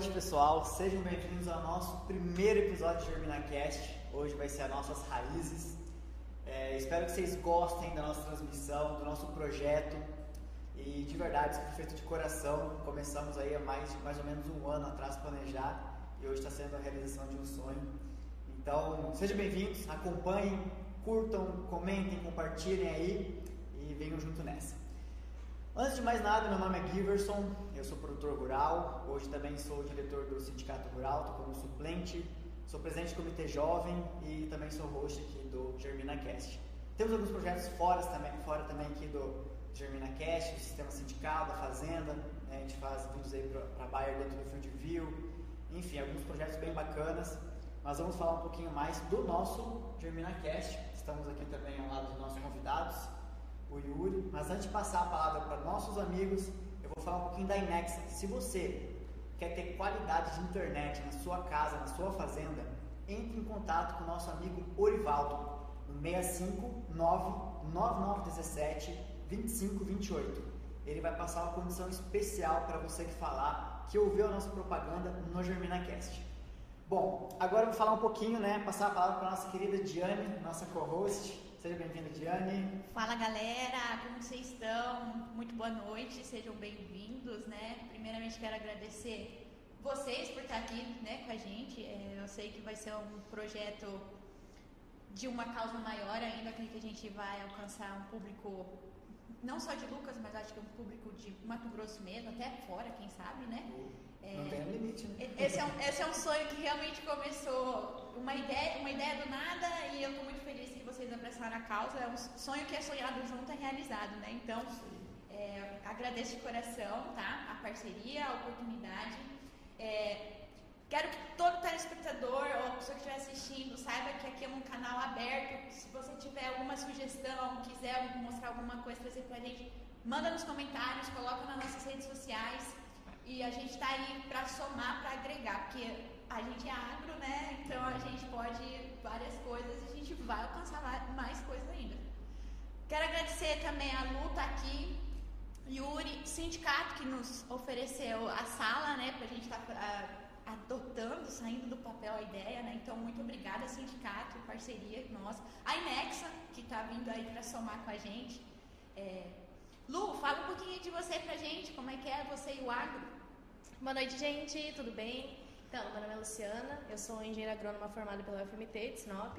noite, pessoal. Sejam bem-vindos ao nosso primeiro episódio de GerminaCast. Hoje vai ser as nossas raízes. É, espero que vocês gostem da nossa transmissão, do nosso projeto. E de verdade, isso foi feito de coração. Começamos aí há mais, mais ou menos um ano atrás planejar e hoje está sendo a realização de um sonho. Então, sejam bem-vindos, acompanhem, curtam, comentem, compartilhem aí e venham junto nessa. Antes de mais nada, meu nome é Giverson, eu sou produtor rural, hoje também sou diretor do Sindicato Rural, estou como suplente, sou presidente do Comitê Jovem e também sou host aqui do GerminaCast. Temos alguns projetos fora também, fora também aqui do GerminaCast, do Sistema Sindical, da Fazenda, né? a gente faz vídeos aí para Bayer dentro do Field View, enfim, alguns projetos bem bacanas, mas vamos falar um pouquinho mais do nosso GerminaCast, estamos aqui também ao lado dos nossos convidados, o Yuri. Mas antes de passar a palavra para nossos amigos, eu vou falar um pouquinho da Inexa. Se você quer ter qualidade de internet na sua casa, na sua fazenda, entre em contato com o nosso amigo Orivaldo no 6599917 2528. Ele vai passar uma condição especial para você que falar que ouviu a nossa propaganda no GerminaCast. Bom, agora eu vou falar um pouquinho, né, passar a palavra para nossa querida Diane, nossa co-host. Seja bem-vinda, Diane. Fala, galera. Como vocês estão? Muito boa noite. Sejam bem-vindos, né? Primeiramente, quero agradecer vocês por estar aqui, né, com a gente. É, eu sei que vai ser um projeto de uma causa maior ainda, que a gente vai alcançar um público não só de Lucas, mas acho que um público de Mato Grosso mesmo, até fora, quem sabe, né? É, não tem limite, né? Esse é, um, esse é um sonho que realmente começou uma ideia, uma ideia do nada e eu estou muito feliz que vocês abraçaram a causa. É um sonho que é sonhado junto é realizado, né? Então, é, agradeço de coração, tá? A parceria, a oportunidade. É, Quero que todo telespectador ou pessoa que estiver assistindo saiba que aqui é um canal aberto. Se você tiver alguma sugestão, quiser mostrar alguma coisa, trazer pra gente, manda nos comentários, coloca nas nossas redes sociais. E a gente está aí para somar, para agregar, porque a gente é agro, né? Então a gente pode várias coisas e a gente vai alcançar mais coisas ainda. Quero agradecer também a Lu tá aqui, Yuri, sindicato que nos ofereceu a sala, né, para a gente estar tá, adotando, saindo do papel a ideia, né? Então muito obrigada sindicato, parceria nossa, a Inexa que está vindo aí para somar com a gente. É... Lu, fala um pouquinho de você pra gente, como é que é você e o agro? Boa noite, gente, tudo bem? Então, meu nome é Luciana, eu sou engenheira agrônoma formada pela UFMT de Sinop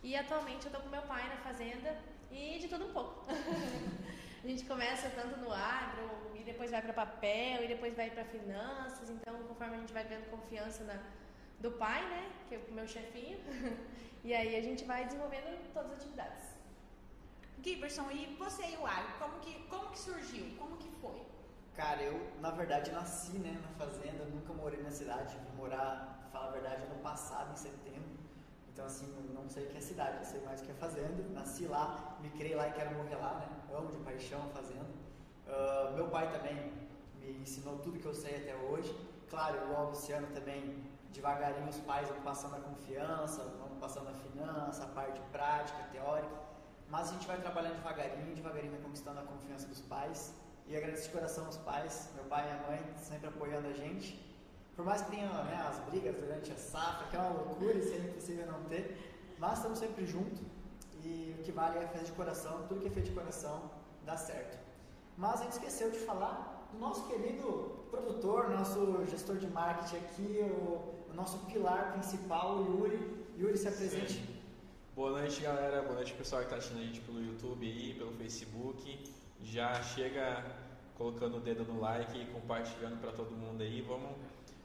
e atualmente eu tô com meu pai na fazenda e de tudo um pouco. a gente começa tanto no agro e depois vai para papel e depois vai para finanças, então conforme a gente vai ganhando confiança na, do pai, né, que é o meu chefinho, e aí a gente vai desenvolvendo todas as atividades. Giberson, e você e o agro, como que, como que surgiu? Como que foi? Cara, eu, na verdade, nasci né, na fazenda, nunca morei na cidade, vim morar, falar a verdade, ano passado, em setembro. Então, assim, não sei o que é cidade, eu sei mais o que é fazenda. Nasci lá, me criei lá e quero morrer lá, né? Amo de paixão a fazenda. Uh, meu pai também me ensinou tudo que eu sei até hoje. Claro, o Luciano também, devagarinho os pais vão passando a confiança, vão passando a finança, a parte prática, teórica. Mas a gente vai trabalhando devagarinho, devagarinho vai conquistando a confiança dos pais. E agradeço de coração aos pais, meu pai e minha mãe, sempre apoiando a gente. Por mais que tenha né, as brigas durante a safra, que é uma loucura, isso é impossível não ter, mas estamos sempre juntos. E o que vale é fazer de coração, tudo que é feito de coração dá certo. Mas a gente esqueceu de falar do nosso querido produtor, nosso gestor de marketing aqui, o, o nosso pilar principal, o Yuri. Yuri, se apresente. Sim. Boa noite, galera. Boa noite, pessoal que está assistindo a gente pelo YouTube aí, pelo Facebook. Já chega colocando o dedo no like e compartilhando para todo mundo aí. Vamos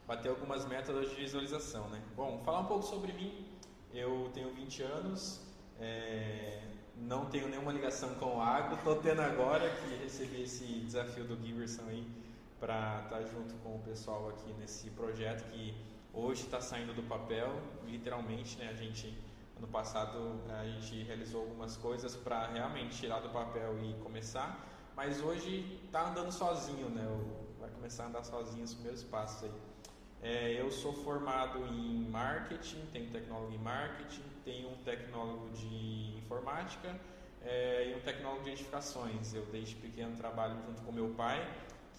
bater algumas metas de visualização, né? Bom, falar um pouco sobre mim. Eu tenho 20 anos, é, não tenho nenhuma ligação com o agro, estou tendo agora que recebi esse desafio do Giverson aí para estar tá junto com o pessoal aqui nesse projeto que hoje está saindo do papel, literalmente, né? A gente ano passado a gente realizou algumas coisas para realmente tirar do papel e começar, mas hoje está andando sozinho, né? Vai começar a andar sozinho os primeiros passos aí. É, eu sou formado em marketing, tenho tecnólogo em marketing, tenho um tecnólogo de informática, é, e um tecnólogo de edificações. Eu desde pequeno trabalho junto com meu pai,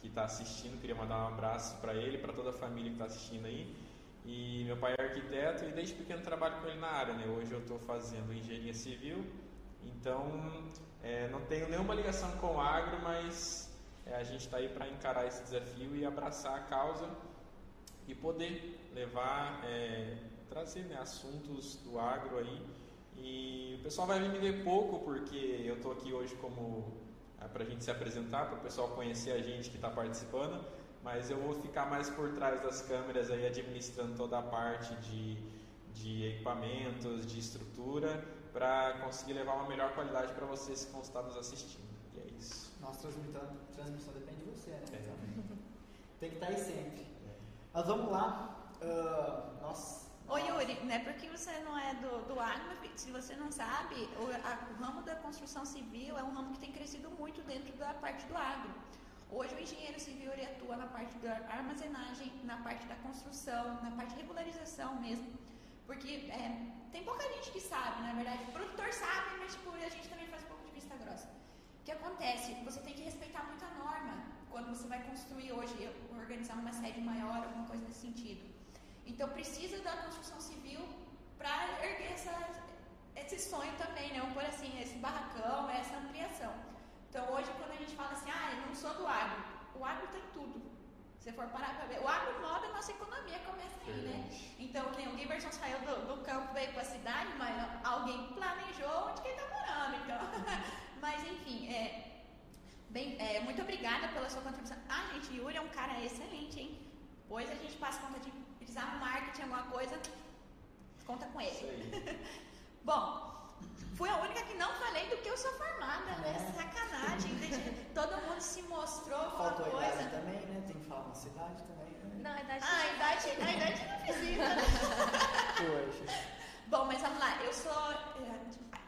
que está assistindo, queria mandar um abraço para ele, para toda a família que está assistindo aí. E meu pai é arquiteto e desde pequeno trabalho com ele na área. Né? Hoje eu estou fazendo engenharia civil, então é, não tenho nenhuma ligação com o agro, mas é, a gente está aí para encarar esse desafio e abraçar a causa e poder levar, é, trazer né, assuntos do agro aí. E o pessoal vai me ver pouco porque eu estou aqui hoje como é, para a gente se apresentar, para o pessoal conhecer a gente que está participando, mas eu vou ficar mais por trás das câmeras aí administrando toda a parte de, de equipamentos, de estrutura, para conseguir levar uma melhor qualidade para vocês que vão estar nos assistindo. E é isso. Nossa transmissão, transmissão depende de você, né? É. Tem que estar aí sempre. Mas vamos lá. Uh, nossa. Ô Yuri, não é porque você não é do, do agro, se você não sabe, o, a, o ramo da construção civil é um ramo que tem crescido muito dentro da parte do agro. Hoje o engenheiro civil ele atua na parte da armazenagem, na parte da construção, na parte de regularização mesmo. Porque é, tem pouca gente que sabe, na verdade. O produtor sabe, mas tipo, a gente também faz um pouco de vista grossa. O que acontece? Você tem que respeitar muita norma quando você vai construir hoje, organizar uma sede maior, alguma coisa nesse sentido. Então precisa da construção civil para erguer essa, esse sonho também, né? Por assim, esse barracão, essa ampliação. Então hoje quando a gente fala assim, ah, eu não sou do agro, o agro tem tudo. Se for parar para ver, o agro move a nossa economia, começa aí, né? Então, quem, o Giberson saiu do, do campo, veio para a cidade, mas alguém planejou onde que ele está morando, então. mas enfim, é, bem, é, muito obrigada pela sua contribuição. Ah, gente, Yuri é um cara excelente, hein? Pois a gente passa conta de precisar no marketing, alguma coisa, conta com ele. Bom, fui a única que não falei do que eu sou formada, né? É. Sacanagem. Todo mundo se mostrou alguma Faltou coisa. Idade também, né? Tem que falar uma cidade também. Né? Não, a idade. Ah, a idade, a idade não precisa, né? Poxa. Bom, mas vamos lá. Eu sou, eh,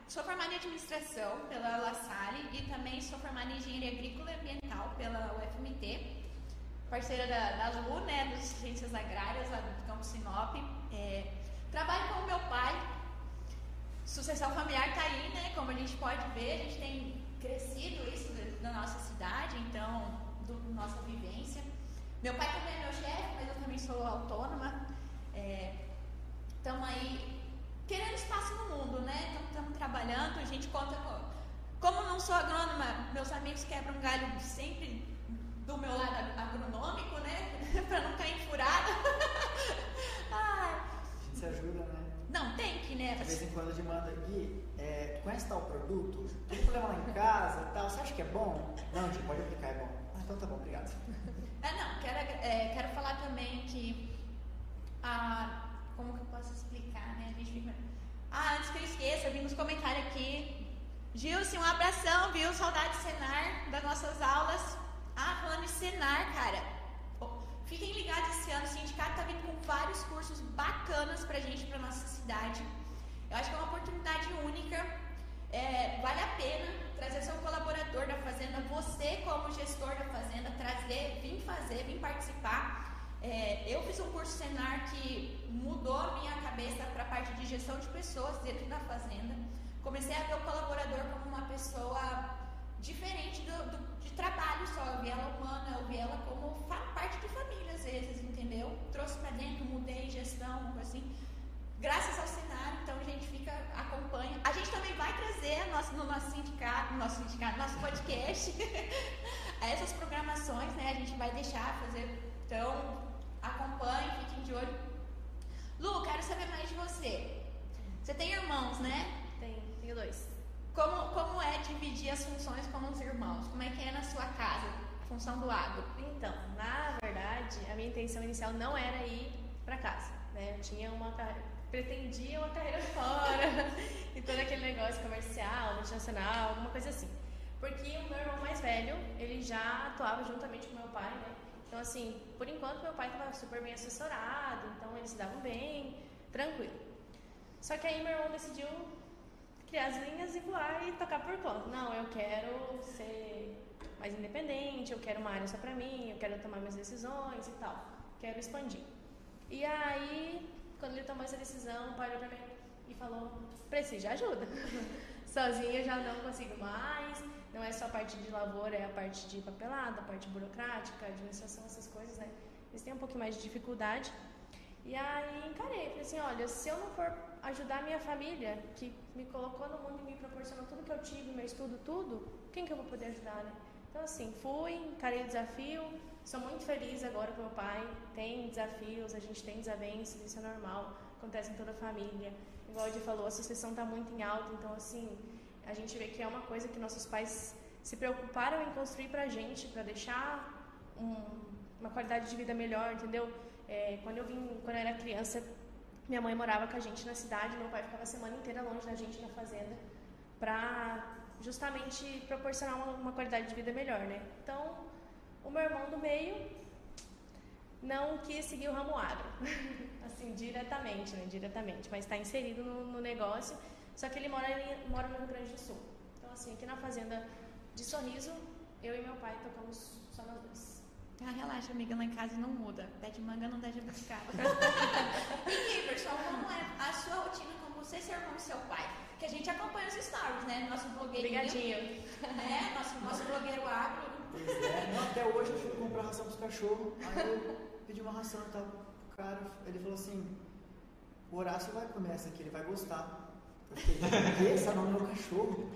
sou formada em administração pela La Salle e também sou formada em engenharia agrícola e ambiental pela UFMT. Parceira da, da Lu, né? Das ciências agrárias lá do Campo Sinop. É, trabalho com o meu pai, Sucessão familiar está aí, né? Como a gente pode ver, a gente tem crescido isso na nossa cidade, então, do, nossa vivência. Meu pai também é meu chefe, mas eu também sou autônoma. Estamos é, aí querendo espaço no mundo, né? Estamos trabalhando, a gente conta com. Como não sou agrônoma, meus amigos quebram galho sempre do meu lado agronômico, né? para não cair furada. Ai. Se ajuda, né? Não, tem que, né? De vez em quando gente manda aqui, é, conhece tal produto? Tem problema lá em casa tal, você acha que é bom? Não, gente, pode aplicar, é bom. Ah, então tá bom, obrigado. É, não, quero, é, quero falar também que a. Como que eu posso explicar, né? A gente fica. Ah, antes que eu esqueça, eu vi nos comentários aqui. Gilson, um abração, viu? Saudade de Senar, das nossas aulas. Ah, falando de Senar, cara Fiquem ligados esse ano, o sindicato está vindo com vários cursos bacanas para a gente, para nossa cidade. Eu acho que é uma oportunidade única. É, vale a pena trazer seu colaborador da fazenda, você como gestor da fazenda, trazer, vir fazer, vir participar. É, eu fiz um curso Senar que mudou a minha cabeça para a parte de gestão de pessoas dentro da fazenda. Comecei a ver o colaborador como uma pessoa diferente do, do, de trabalho só. Eu vi ela humana, eu vi ela como parte de família às vezes, entendeu? Trouxe para dentro, mudei gestão, assim. Graças ao cenário, então a gente fica, acompanha. A gente também vai trazer nosso, no nosso sindicato, nosso sindicato, nosso podcast, essas programações, né? A gente vai deixar fazer. Então, acompanhe, fiquem de olho. Lu, quero saber mais de você. Você tem irmãos, né? Tenho, tenho dois. Como, como é dividir as funções com os irmãos? Como é que é na sua casa, função do agro? Então, na verdade, a minha intenção inicial não era ir para casa. Né? Eu tinha uma pretendia uma carreira fora e todo aquele negócio comercial, multinacional, alguma coisa assim. Porque o meu irmão mais velho, ele já atuava juntamente com meu pai, né? Então, assim, por enquanto meu pai estava super bem assessorado, então eles se davam bem, tranquilo. Só que aí meu irmão decidiu criar as linhas e voar e tocar por conta. Não, eu quero ser mais independente, eu quero uma área só pra mim, eu quero tomar minhas decisões e tal. Quero expandir. E aí, quando ele tomou essa decisão, olhou pra mim e falou: precisa de ajuda. Sozinha eu já não consigo mais. Não é só a parte de lavoura, é a parte de papelada, a parte burocrática, administração, essas coisas, né? Eles têm um pouquinho mais de dificuldade. E aí encarei, falei assim, olha, se eu não for ajudar minha família, que me colocou no mundo e me proporcionou tudo que eu tive, meu estudo, tudo, quem que eu vou poder ajudar, né? Então assim, fui, encarei o desafio, sou muito feliz agora com meu pai, tem desafios, a gente tem desavenças, isso é normal, acontece em toda a família. Igual a falou, a sucessão está muito em alta, então assim, a gente vê que é uma coisa que nossos pais se preocuparam em construir pra gente, para deixar um, uma qualidade de vida melhor, entendeu? É, quando eu vim, quando eu era criança, minha mãe morava com a gente na cidade, meu pai ficava a semana inteira longe da gente na fazenda, pra justamente proporcionar uma, uma qualidade de vida melhor, né? Então, o meu irmão do meio não quis seguir o ramo agro, assim, diretamente, né? Diretamente, mas está inserido no, no, negócio, só que ele mora, ele mora no Rio Grande do Sul. Então, assim, aqui na fazenda de Sorriso, eu e meu pai tocamos só nós dois. Ah, relaxa, amiga, lá em casa não muda. Pé de manga não deixa buscar. e Iverson, como é a sua rotina com você, seu irmão e seu pai? Que a gente acompanha os stories, né? Nosso blogueirinho. Obrigadinho. Né? Nosso, nosso blogueiro agro. Pois é. Não, até hoje eu fui comprar ração pros cachorros. Aí eu pedi uma ração e tal. O cara, ele falou assim, o Horácio vai comer essa aqui, ele vai gostar. Eu fiquei, essa não é meu cachorro.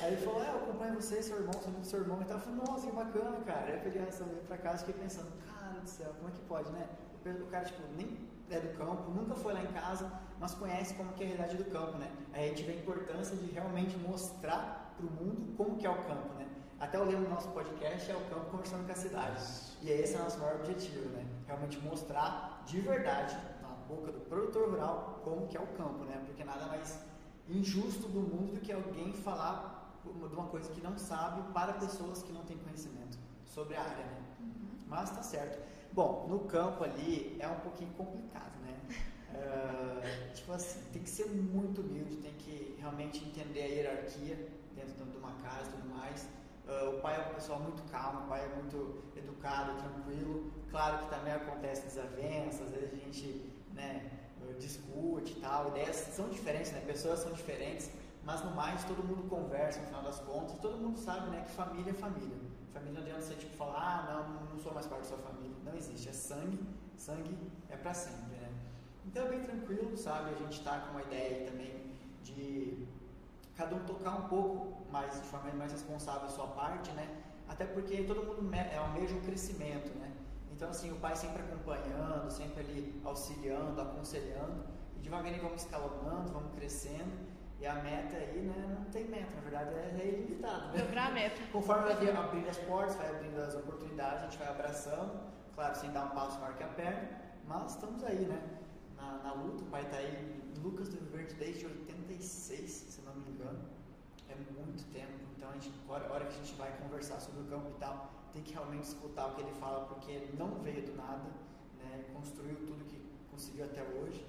Aí ele falou, é, eu acompanho você, seu irmão, sou amigo do seu irmão e tal. Eu falei, nossa, que bacana, cara. Aí eu peguei a ração dele pra casa e fiquei pensando, cara do céu, como é que pode, né? O cara, tipo, nem é do campo, nunca foi lá em casa, mas conhece como que é a realidade do campo, né? Aí a gente vê a importância de realmente mostrar pro mundo como que é o campo, né? Até o lema do nosso podcast é o campo conversando com a cidade. E esse é o nosso maior objetivo, né? Realmente mostrar de verdade, na boca do produtor rural, como que é o campo, né? Porque nada mais injusto do mundo do que alguém falar de uma coisa que não sabe para pessoas que não têm conhecimento sobre a área, né? Uhum. Mas tá certo. Bom, no campo ali é um pouquinho complicado, né? Uh, tipo assim, tem que ser muito humilde, tem que realmente entender a hierarquia dentro de uma casa e tudo mais. Uh, o pai é um pessoal muito calmo, o pai é muito educado, tranquilo. Claro que também acontece desavenças, às vezes a gente né, discute e tal, ideias são diferentes, né? pessoas são diferentes, mas no mais todo mundo conversa no final das contas, todo mundo sabe né, que família é família. Família não adianta você tipo, falar, ah, não, não sou mais parte da sua família. Não existe, é sangue, sangue é para sempre. Né? Então é bem tranquilo, sabe? A gente está com uma ideia aí também de cada um tocar um pouco mais, de forma mais responsável a sua parte, né? Até porque todo mundo é o mesmo crescimento, né? Então, assim, o pai sempre acompanhando, sempre ali auxiliando, aconselhando, e devagarinho vamos escalonando, vamos crescendo, e a meta aí, né, não tem meta, na verdade é, é ilimitado. Né? Dobrar a meta. Conforme vai abrindo as portas, vai abrindo as oportunidades, a gente vai abraçando, claro, sem dar um passo maior que a perna, mas estamos aí, né? Na, na luta, o pai está aí Lucas do Verde desde 86, se não me engano. É muito tempo. Então, a gente, a hora que a gente vai conversar sobre o campo e tal, tem que realmente escutar o que ele fala, porque ele não veio do nada, né? construiu tudo que conseguiu até hoje.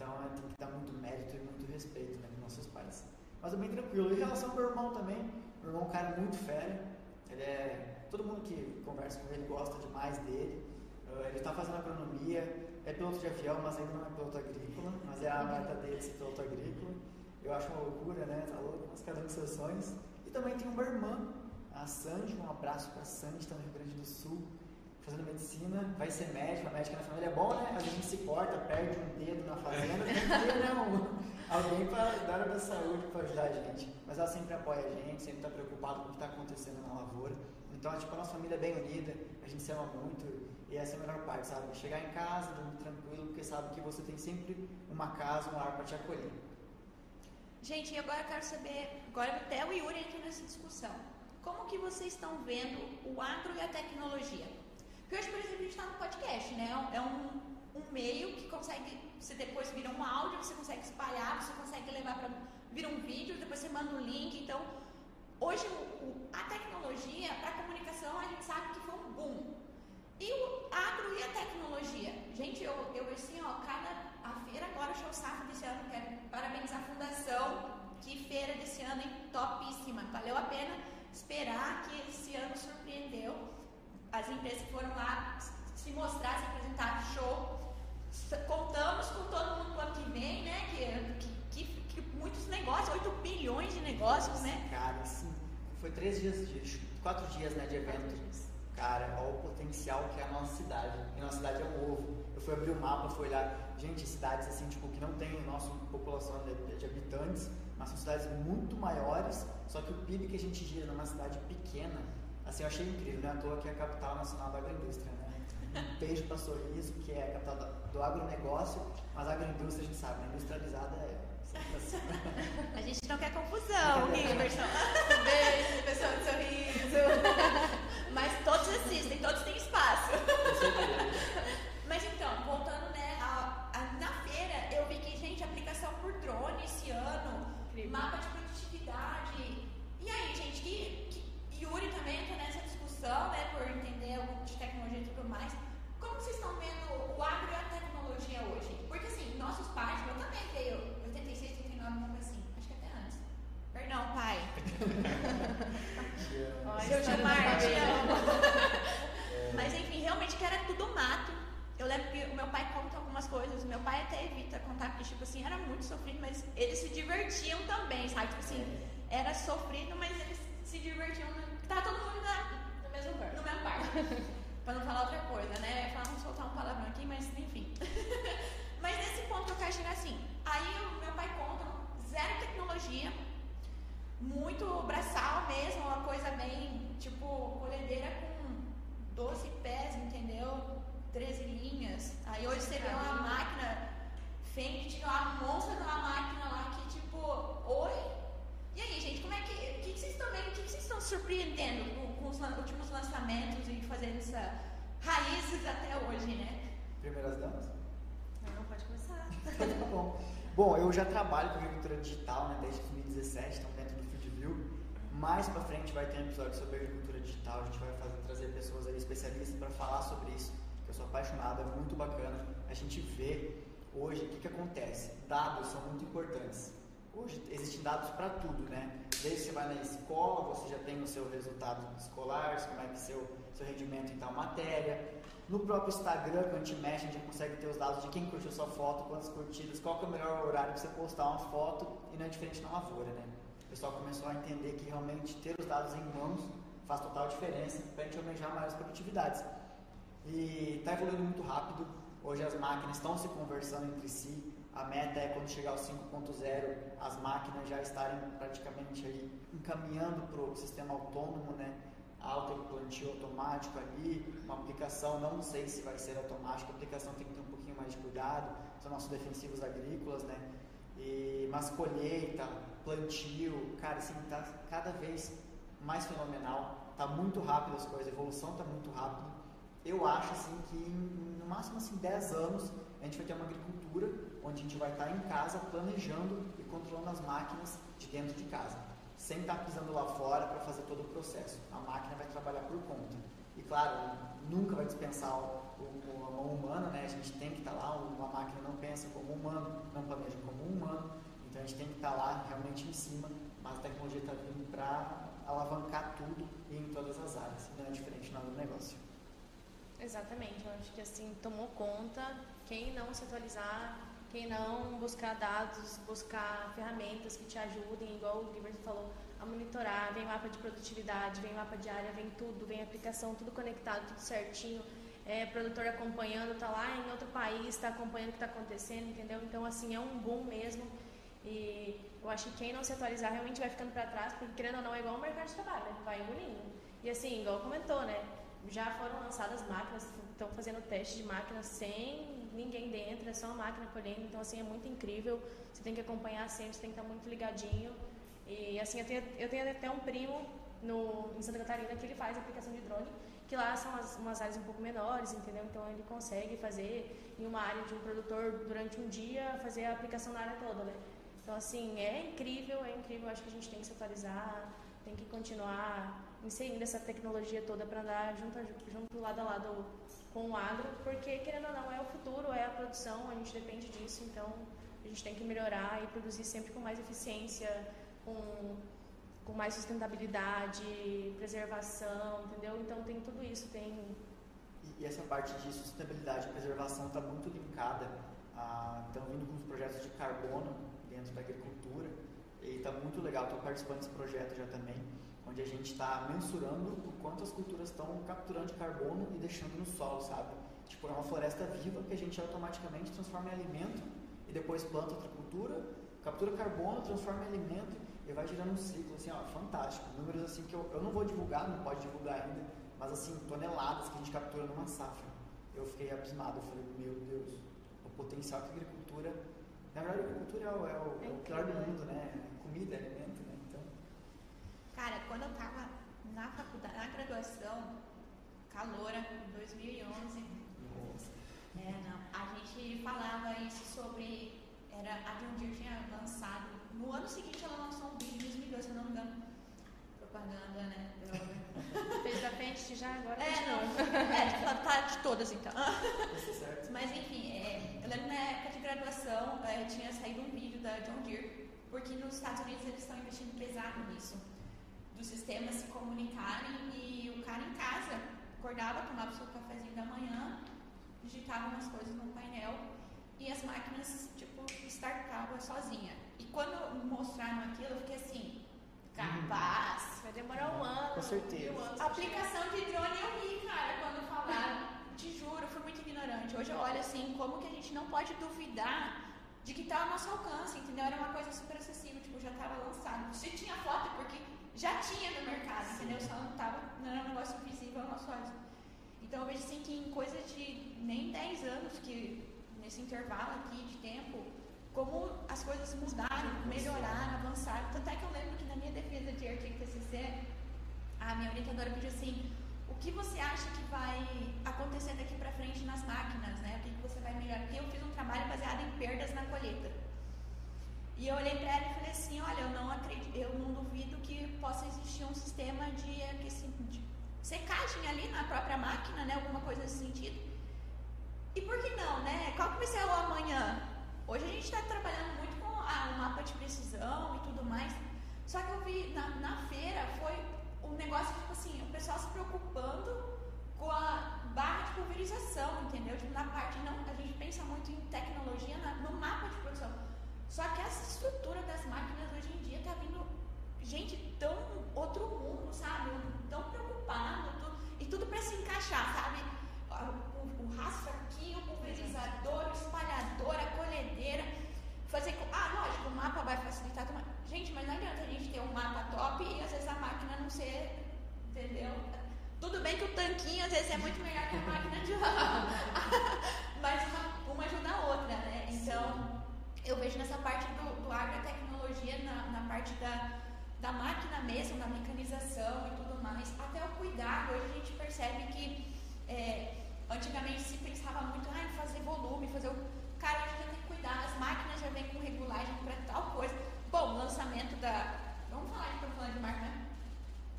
Então, é, tem que dar muito mérito e muito respeito né, com nossos pais. Mas é bem tranquilo. Em relação ao meu irmão também, meu irmão é um cara muito fera. Ele é. Todo mundo que conversa com ele gosta demais dele. Uh, ele está fazendo agronomia, é piloto de avião, mas ainda não é piloto agrícola, mas é a meta dele ser piloto agrícola. Eu acho uma loucura, né? Tá louco, mas cada um com seus sonhos. E também tem uma irmã, a Sandy, um abraço para a Sandy, está no Rio Grande do Sul, fazendo medicina, vai ser médica, médica na família é bom, né? A gente se corta, perde um dedo na fazenda, tem que ter né, alguém para dar da saúde para ajudar a gente. Mas ela sempre apoia a gente, sempre está preocupada com o que está acontecendo na lavoura. Então, tipo, a nossa família é bem unida, a gente se ama muito e essa é a melhor parte, sabe? Chegar em casa, dormir tranquilo, porque sabe que você tem sempre uma casa, um ar para te acolher. Gente, agora eu quero saber, agora até o Yuri entra nessa discussão. Como que vocês estão vendo o agro e a tecnologia? Porque hoje, por exemplo, a gente está no podcast, né? É um, um meio que consegue, você depois vira um áudio, você consegue espalhar, você consegue levar para vira um vídeo, depois você manda um link. Então, hoje o, a tecnologia para comunicação a gente sabe que foi um boom. E o agro e a tecnologia? Gente, eu, eu assim, ó, cada a feira agora show safra desse ano, quero parabenizar a fundação, que feira desse ano, hein? Topíssima. Valeu a pena esperar que esse ano surpreendeu. As empresas que foram lá se mostrar, se apresentar, show. Contamos com todo mundo pro ano que vem, né? Que, que, que, muitos negócios, 8 bilhões de negócios, né? Cara, assim, foi três dias, de, quatro dias né, de evento. Cara, olha o potencial que é a nossa cidade. E a nossa cidade é um ovo. Eu fui abrir o mapa, fui olhar, gente, cidades assim, tipo, que não tem a nossa população de, de habitantes, mas são cidades muito maiores, só que o PIB que a gente gira numa cidade pequena, assim, eu achei incrível, né? À toa que é a capital nacional da agroindústria, né? Um beijo para Sorriso, que é a capital do agronegócio, mas a agroindústria a gente sabe, né? industrializada é a gente não quer confusão, Riverson. Beijo, pessoal de sorriso. Mas todos assistem, todos têm espaço. Mas então, voltando né, a, a, na feira, eu vi que, gente, aplicação por drone esse ano, Incrível. mapa de produtividade. E aí, gente, que, que Yuri também entra nessa discussão, né, por entender um pouco de tecnologia e tudo mais. Como vocês estão vendo o agro e a tecnologia hoje? Porque assim, nossos pais, eu também veio não, pai. Seu Gilmar, te amo. Mas enfim, realmente que era tudo mato. Eu lembro que o meu pai conta algumas coisas, meu pai até evita contar, porque, tipo assim, era muito sofrido, mas eles se divertiam também, sabe? Tipo assim, era sofrido, mas eles se divertiam. Tá todo mundo na, no mesmo barco. No mesmo barco. pra não falar outra coisa, né? Falar, vamos soltar um palavrão aqui, mas enfim. mas nesse ponto eu quero chegar assim. Aí o meu pai conta zero tecnologia, muito braçal mesmo, uma coisa bem, tipo, colhedeira com 12 pés, entendeu? 13 linhas. Aí hoje você vê uma máquina, Fendt tinha uma monstro de uma máquina lá que, tipo, oi? E aí, gente, como é que. O que, vocês estão vendo? O que, vocês estão surpreendendo com, com, os últimos lançamentos e fazendo essa raízes até hoje, né? Primeiras damas? Não, pode começar. tá bom. Bom, eu já trabalho com agricultura digital né, desde 2017, então dentro viu? Mais para frente vai ter um episódio sobre agricultura digital, a gente vai fazer, trazer pessoas ali especialistas para falar sobre isso, que apaixonado, é muito bacana. A gente vê hoje o que, que acontece. Dados são muito importantes. Hoje existem dados para tudo, né? Desde você vai na escola, você já tem o seu resultado escolar, como é que seu seu rendimento em tal matéria. No próprio Instagram, quando a gente mexe, a gente consegue ter os dados de quem curtiu sua foto, quantas curtidas, qual é o melhor horário para você postar uma foto e não é diferente na lavoura, né? o pessoal começou a entender que realmente ter os dados em mãos faz total diferença para a gente almejar maiores produtividades. E está evoluindo muito rápido. Hoje as máquinas estão se conversando entre si. A meta é quando chegar ao 5.0, as máquinas já estarem praticamente aí encaminhando para o sistema autônomo, né? Auto plantio automático ali, uma aplicação, não sei se vai ser automática, a aplicação tem que ter um pouquinho mais de cuidado, são nossos defensivos agrícolas, né? E, mas colheita, plantio, cara, assim, tá cada vez mais fenomenal, tá muito rápido as coisas, a evolução tá muito rápido. Eu acho assim que em, no máximo assim 10 anos a gente vai ter uma agricultura onde a gente vai estar em casa planejando e controlando as máquinas de dentro de casa, sem estar pisando lá fora para fazer todo o processo. A máquina vai trabalhar por conta. E claro, nunca vai dispensar o, o, a mão humana, né? A gente tem que estar lá, uma máquina não pensa como humano, não planeja como humano, então a gente tem que estar lá realmente em cima, mas a tecnologia está vindo para alavancar tudo e em todas as áreas, não é diferente nada do negócio. Exatamente, eu acho que assim tomou conta, quem não se atualizar, quem não buscar dados, buscar ferramentas que te ajudem, igual o Guilherme falou, a monitorar, vem mapa de produtividade, vem mapa de área, vem tudo, vem aplicação, tudo conectado, tudo certinho, é, produtor acompanhando, está lá em outro país, está acompanhando o que está acontecendo, entendeu? Então, assim, é um boom mesmo. E eu acho que quem não se atualizar realmente vai ficando para trás, porque querendo ou não é igual o mercado de trabalho, né? vai engolindo. E assim, igual comentou, né? Já foram lançadas máquinas, estão fazendo teste de máquinas sem ninguém dentro, é só uma máquina colhendo, então assim, é muito incrível. Você tem que acompanhar sempre, você tem que estar muito ligadinho. E assim, eu tenho, eu tenho até um primo no, em Santa Catarina que ele faz aplicação de drone, que lá são as, umas áreas um pouco menores, entendeu? Então ele consegue fazer em uma área de um produtor durante um dia, fazer a aplicação na área toda, né? Então, assim, é incrível, é incrível. Acho que a gente tem que se atualizar, tem que continuar inserindo essa tecnologia toda para andar junto, junto lado a lado com o agro, porque, querendo ou não, é o futuro, é a produção, a gente depende disso, então a gente tem que melhorar e produzir sempre com mais eficiência, com, com mais sustentabilidade, preservação, entendeu? Então tem tudo isso, tem... E, e essa parte de sustentabilidade e preservação está muito linkada, a, estão vindo com os projetos de carbono, dentro da agricultura. E está muito legal, estou participando desse projeto já também, onde a gente está mensurando o quanto as culturas estão capturando carbono e deixando no solo, sabe? Tipo, é uma floresta viva que a gente automaticamente transforma em alimento e depois planta outra cultura, captura carbono, transforma em alimento e vai girando um ciclo, assim, ó, fantástico. Números assim que eu, eu não vou divulgar, não pode divulgar ainda, mas assim, toneladas que a gente captura numa safra. Eu fiquei abismado, eu falei, meu Deus, o potencial que a agricultura. Na verdade, a agricultura é o, é o, é o pior do mundo, né? Comida, alimento, né? Cara, quando eu tava na faculdade, na graduação, caloura, em 2011, é, não, a gente falava isso sobre. Era, a John Deere tinha lançado. No ano seguinte ela lançou um vídeo, em 2002, se eu não me engano. Propaganda, né? Eu- Fez da frente já, agora É, continua. não. É, tá, tá de todas então. É certo. Mas enfim, é, eu lembro na época de graduação é, tinha saído um vídeo da John Deere, porque nos Estados Unidos eles estão investindo pesado nisso, dos sistemas se comunicarem e o cara em casa acordava, tomava seu cafezinho da manhã, digitava umas coisas no painel e as máquinas, tipo, startavam sozinha. E quando mostraram aquilo, eu fiquei assim, capaz. Vai demorar um ano. Com certeza. anos pra Aplicação de drone eu ri, cara, quando falaram. Te juro, eu fui muito ignorante. Hoje eu olho assim, como que a gente não pode duvidar de que tá ao nosso alcance, entendeu? Era uma coisa super acessível, tipo, já estava lançado. Se tinha foto, é porque já tinha no mercado, entendeu? Só não tava, não era um negócio visível aos nossos olhos. Então eu vejo assim que em coisa de nem 10 anos, que nesse intervalo aqui de tempo, como as coisas mudaram, melhoraram, avançaram. Tanto é que eu lembro que na minha defesa de artigo TCC, a minha orientadora pediu assim, o que você acha que vai acontecer daqui para frente nas máquinas, né? O que, que você vai melhorar? Porque eu fiz um trabalho baseado em perdas na colheita. E eu olhei para ela e falei assim, olha, eu não acredito, eu não duvido que possa existir um sistema de, de secagem ali na própria máquina, né? Alguma coisa nesse sentido. E por que não, né? Qual que vai ser o amanhã? Hoje a gente está trabalhando muito com o mapa de precisão e tudo mais. Só que eu vi na, na feira foi um negócio tipo assim, o pessoal se preocupando com a barra de pulverização, entendeu? Tipo, na parte não, a gente pensa muito em tecnologia na- no mapa de produção. Só que essa estrutura das máquinas hoje em dia tá vindo gente tão outro mundo, sabe? Tão preocupado, tu- e tudo para se encaixar, sabe? O, o, o rastro aqui, o pulverizador, o espalhador, a colhedeira. Fazer com. Ah, lógico, o mapa vai facilitar. tudo mais. Gente, mas não adianta a gente ter um mapa top e às vezes a máquina não ser. Entendeu? Tudo bem que o tanquinho às vezes é muito melhor que a máquina de lá. mas uma, uma ajuda a outra, né? Então, eu vejo nessa parte do, do agrotecnologia, na, na parte da, da máquina mesmo, da mecanização e tudo mais, até o cuidado. Hoje a gente percebe que é, antigamente se pensava muito ah, em fazer volume, fazer o. Cara, hoje já tem que cuidar, as máquinas já vêm com regulagem para tal coisa. Bom, lançamento da. Vamos falar de falando de marca, né?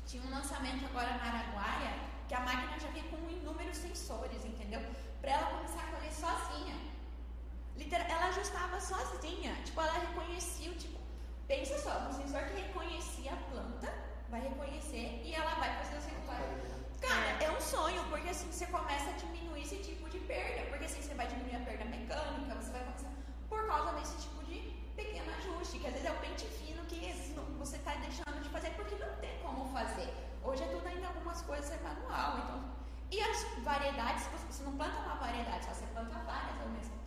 Tinha um lançamento agora na Araguaia que a máquina já vem com inúmeros sensores, entendeu? Para ela começar a colher sozinha. Ela ajustava sozinha. Tipo, ela reconhecia o tipo. Pensa só, um sensor que reconhecia a planta, vai reconhecer e ela vai fazer o regulagem. Cara, é um sonho, porque assim você começa a diminuir esse tipo de perda. Porque assim você vai diminuir a perda mecânica, você vai começar. Por causa desse tipo de pequeno ajuste, que às vezes é o pente fino que você está deixando de fazer porque não tem como fazer. Hoje é tudo ainda algumas coisas é manual. Então, e as variedades, você não planta uma variedade, só você planta várias ao mesmo tempo.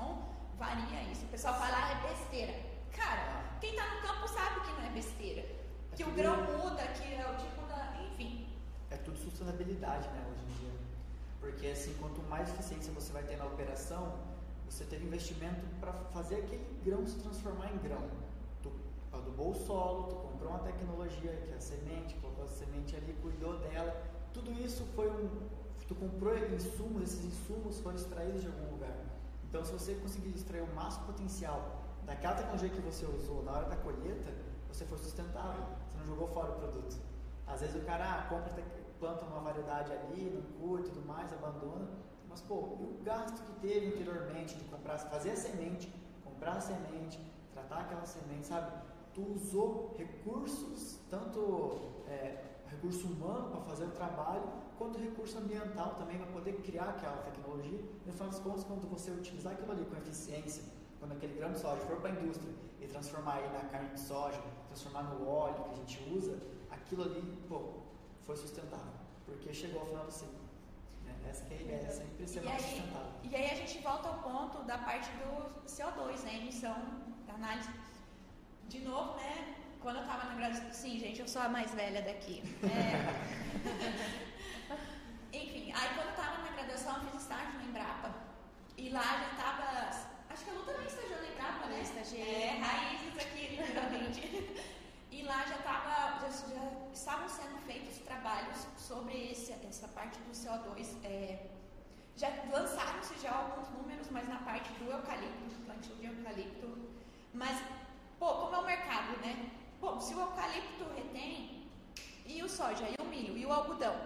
Então, varia isso. O pessoal fala, ah, é besteira. Cara, quem está no campo sabe que não é besteira. Que o grão muda, que é o tipo da. Enfim. é tudo sustentabilidade, né, hoje em dia. Porque assim, quanto mais eficiência você vai ter na operação, você teve investimento para fazer aquele grão se transformar em grão. Tu adubou o solo, tu comprou uma tecnologia que é a semente, colocou a semente ali, cuidou dela. Tudo isso foi um. Tu comprou insumos, esses insumos foram extraídos de algum lugar. Então, se você conseguir extrair o máximo potencial daquela tecnologia que você usou na hora da colheita, você foi sustentável. Você não jogou fora o produto. Às vezes o cara ah, compra, planta uma variedade ali, não curte tudo mais, abandona. Mas, pô, e o gasto que teve anteriormente de comprar, fazer a semente, comprar a semente, tratar aquela semente, sabe? Tu usou recursos, tanto é, recurso humano para fazer o trabalho, quanto recurso ambiental também para poder criar aquela tecnologia. No final das contas, quando você utilizar aquilo ali com eficiência quando aquele grão de soja for para a indústria e transformar aí na carne de soja, transformar no óleo que a gente usa, aquilo ali, pô, foi sustentável, porque chegou ao final do ciclo. Né? Essa que é a ideia, é sempre ser E mais sustentável. e aí a gente volta ao ponto da parte do CO2, né? Emissão, da análise. De novo, né? Quando eu tava na graduação. Sim, gente, eu sou a mais velha daqui. É. Enfim, aí quando eu tava na graduação, eu fiz estágio na Embrapa. E lá já tava. Acho que a Lu também estagiou na Embrapa, né? Eu estagiei. É, raízes aqui, literalmente. e lá já, tava, já, já estavam sendo feitos trabalhos sobre esse, essa parte do CO2. É, já lançaram-se já alguns números, mas na parte do eucalipto, do plantio de eucalipto. Mas, pô, como é o mercado, né? Pô, se o eucalipto retém, e o soja, e o milho, e o algodão.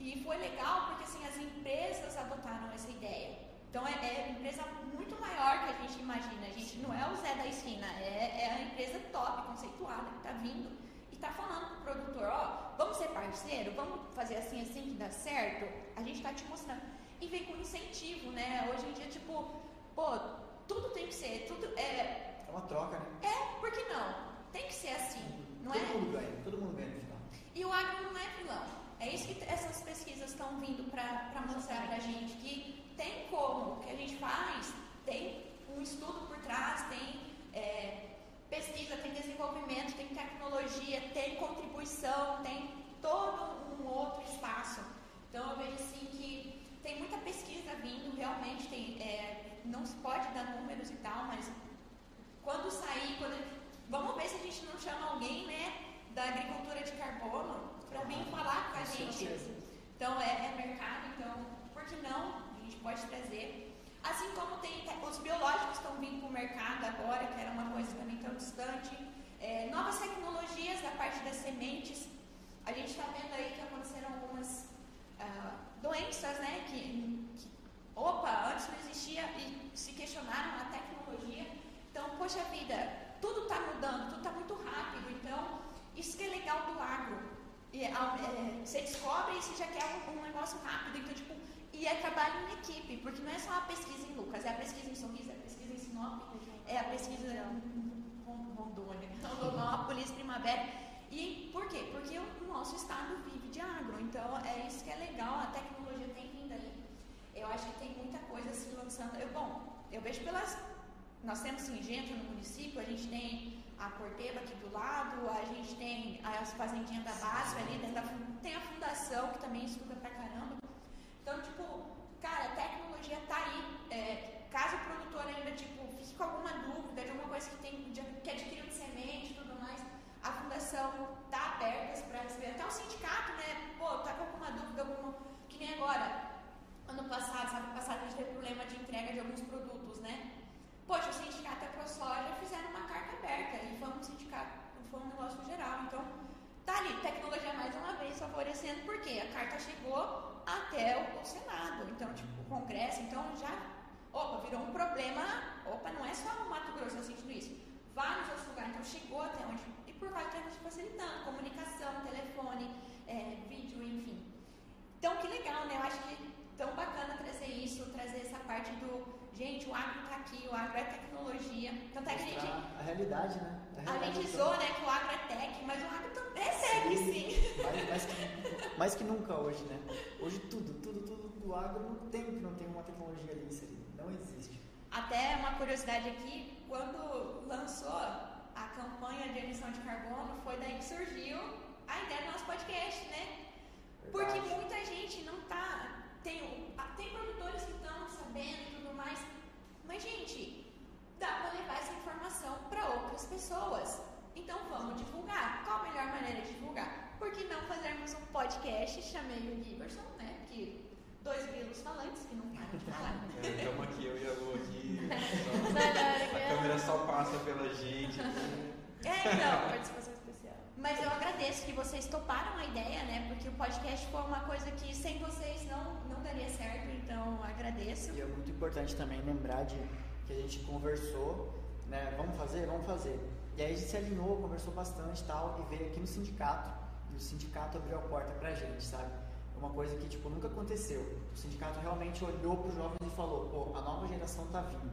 E foi legal porque assim, as empresas adotaram essa ideia. Então é, é empresa muito maior que a gente imagina. A gente não é o Zé da esquina, é, é a empresa top, conceituada, que está vindo e está falando para o produtor, ó, vamos ser parceiro, vamos fazer assim, assim que dá certo. A gente está te mostrando. E vem com incentivo, né? Hoje em dia, tipo, pô, tudo tem que ser, tudo é. É uma troca, né? É, por que não? Tem que ser assim, não todo é? mundo ganha, todo mundo ganha no final. E o agro não é vilão. É isso que essas pesquisas estão vindo para mostrar para a gente, que tem como, o que a gente faz, tem um estudo por trás, tem é, pesquisa, tem desenvolvimento, tem tecnologia, tem contribuição, tem todo um outro espaço. Então eu vejo assim que tem muita pesquisa vindo, realmente tem, é, não se pode dar números e tal, mas quando sair, quando, vamos ver se a gente não chama alguém, né, da agricultura de carbono para vir falar com a gente. Então é, é mercado, então por que não? A gente pode trazer. Assim como tem te- os biológicos estão vindo para o mercado agora, que era uma coisa também tão distante. É, novas tecnologias da parte das sementes. A gente está vendo aí que aconteceram algumas ah, doenças, né? Que, que, opa, antes não existia e se questionaram a tecnologia. Então, poxa vida, tudo está mudando, tudo está muito rápido. Então, isso que é legal do agro. E, ao- é, você descobre e você já quer um, um negócio rápido. Então, tipo, e é trabalho em equipe, porque não é só a pesquisa em Lucas, é a pesquisa em Sorriso, é a pesquisa em Sinop, é a pesquisa em Ron- Rondônia, Rondonópolis, Primavera. E por quê? Porque o nosso estado vive de agro. Então, é isso que é legal, a tecnologia tem vindo aí. Eu acho que tem muita coisa se lançando. Eu, bom, eu vejo pelas. Nós temos Singenta no município, a gente tem a Corteva aqui do lado, a gente tem as fazendinhas da Basf ali, dentro da, tem a fundação que também estuda pra caramba. Então, tipo, cara, a tecnologia tá aí. É, caso o produtor ainda, tipo, fique com alguma dúvida de alguma coisa que tem de, que adquiriu de semente e tudo mais, a fundação tá aberta para receber. Até o sindicato, né? Pô, tá com alguma dúvida, alguma. Que nem agora. Ano passado, sabe, passado a gente teve problema de entrega de alguns produtos, né? Poxa, o sindicato e a ProSoja fizeram uma carta aberta e foi um sindicato, foi um negócio geral. Então, tá ali, tecnologia mais uma vez favorecendo, porque a carta chegou até o, o Senado, então, tipo, o Congresso, então já, opa, virou um problema, opa, não é só no Mato Grosso, eu sentindo isso, vários outros lugares, então chegou até onde, e por vários tempos facilitando, comunicação, telefone, é, vídeo, enfim. Então, que legal, né? Eu acho que tão bacana trazer isso, trazer essa parte do, gente, o agro tá aqui, o agro é tecnologia. Tanto é que a gente, a realidade, né? a realidade gente do zoa, né, que o agro é tech, mas o agro também é tech, sim. Mais, mais, que, mais que nunca hoje, né? Hoje tudo, tudo, tudo do agro não tem que não tem uma tecnologia ali inserida. Não existe. Até uma curiosidade aqui, quando lançou a campanha de emissão de carbono, foi daí que surgiu a ideia do nosso podcast, né? Porque Verdade. muita gente não tá. Tem, ah, tem produtores que estão sabendo e tudo mais. Mas, gente, dá para levar essa informação para outras pessoas. Então vamos divulgar. Qual a melhor maneira de divulgar? Por que não fazermos um podcast? Chamei o Giverson, né? Que dois grilos falantes que não param de falar. Estamos aqui, eu e a Lu aqui. Não, A câmera só passa pela gente. É, então. Participação. Mas eu agradeço que vocês toparam a ideia, né? Porque o podcast foi uma coisa que sem vocês não, não daria certo, então agradeço. E é muito importante também lembrar de que a gente conversou, né? Vamos fazer? Vamos fazer. E aí a gente se alinhou, conversou bastante tal, e veio aqui no sindicato. E o sindicato abriu a porta pra gente, sabe? É Uma coisa que, tipo, nunca aconteceu. O sindicato realmente olhou pros jovens e falou, pô, a nova geração tá vindo.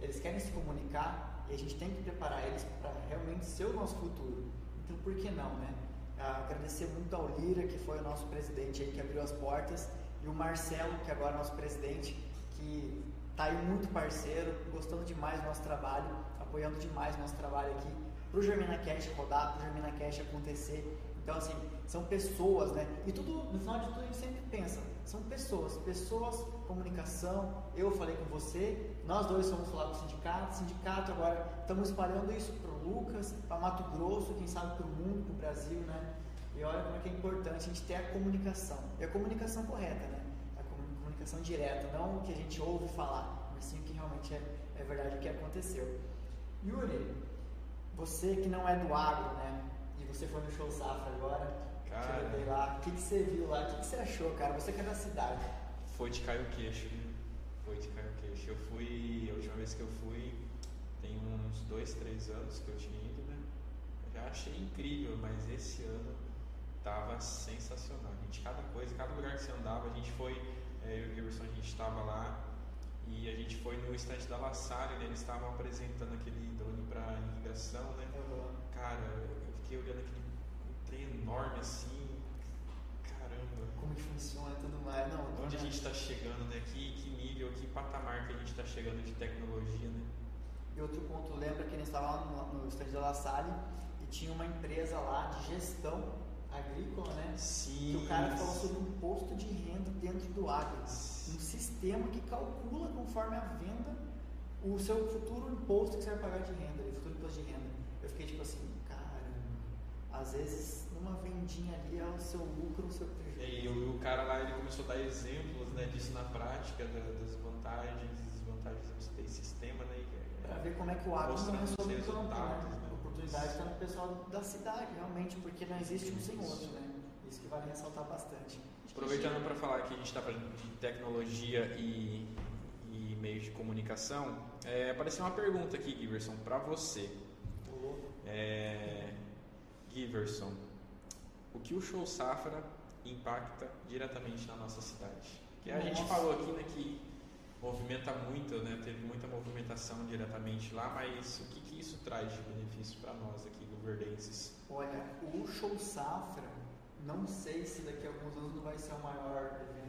eles querem se comunicar e a gente tem que preparar eles para realmente ser o nosso futuro. Por que não, né? Agradecer muito ao Lira, que foi o nosso presidente aí, que abriu as portas, e o Marcelo, que agora é nosso presidente, que está aí muito parceiro, gostando demais do nosso trabalho, apoiando demais o nosso trabalho aqui, para o Germina Cash rodar, para o Germina Cash acontecer. Então, assim, são pessoas, né? E tudo, no final de tudo, a gente sempre pensa, são pessoas, pessoas, comunicação. Eu falei com você, nós dois fomos falar com o sindicato, sindicato agora estamos espalhando isso para o Lucas, para Mato Grosso, quem sabe para o mundo, para o Brasil, né? E olha como é que é importante a gente ter a comunicação. E a comunicação correta, né? A comunicação direta, não o que a gente ouve falar, mas sim o que realmente é, é verdade o que aconteceu. Yuri, você que não é do agro, né? E você foi no show Safra agora, Cara. te lá. O que, que você viu lá? O que, que você achou, cara? Você que é da cidade. Foi de cair o queixo, viu? Foi de. Eu fui, a última vez que eu fui, tem uns dois, três anos que eu tinha ido, né? Eu já achei incrível, mas esse ano tava sensacional. Gente, cada coisa, cada lugar que você andava, a gente foi, é, eu e o Giverson, a gente estava lá e a gente foi no estande da La Salle, né? Eles estavam apresentando aquele drone para irrigação, né? Cara, eu fiquei olhando aquele trem enorme assim. Como que funciona e tudo mais. Não, Onde a né? gente está chegando, né? Que, que nível, que patamar que a gente está chegando de tecnologia, né? E outro ponto, lembra que a gente estava lá no, no estande da La Salle e tinha uma empresa lá de gestão agrícola, né? Sim. Que o cara falou sobre um imposto de renda dentro do agro. Um sistema que calcula conforme a venda o seu futuro imposto que você vai pagar de renda, o futuro imposto de renda. Eu fiquei tipo assim, caramba, às vezes numa vendinha ali é o seu lucro, o seu prejuízo. E o, o cara lá ele começou a dar exemplos né, disso na prática, da- das vantagens e desvantagens de você ter esse sistema, né? e, é, ver como é que o agro não sobre o campo, né? né? A oportunidade está no pessoal da cidade, realmente, porque não existe um sem outro, né? Isso que vale ressaltar bastante. Aproveitando para falar que a gente está falando de tecnologia e, e meios de comunicação, é, apareceu uma pergunta aqui, Giverson, para você. É, Giverson, o que o show Safra impacta diretamente na nossa cidade? Que a gente Nossa. falou aqui né, que movimenta muito, né, teve muita movimentação diretamente lá, mas o que, que isso traz de benefício para nós aqui, goverdenses? Olha, o Show Safra, não sei se daqui a alguns anos não vai ser o maior evento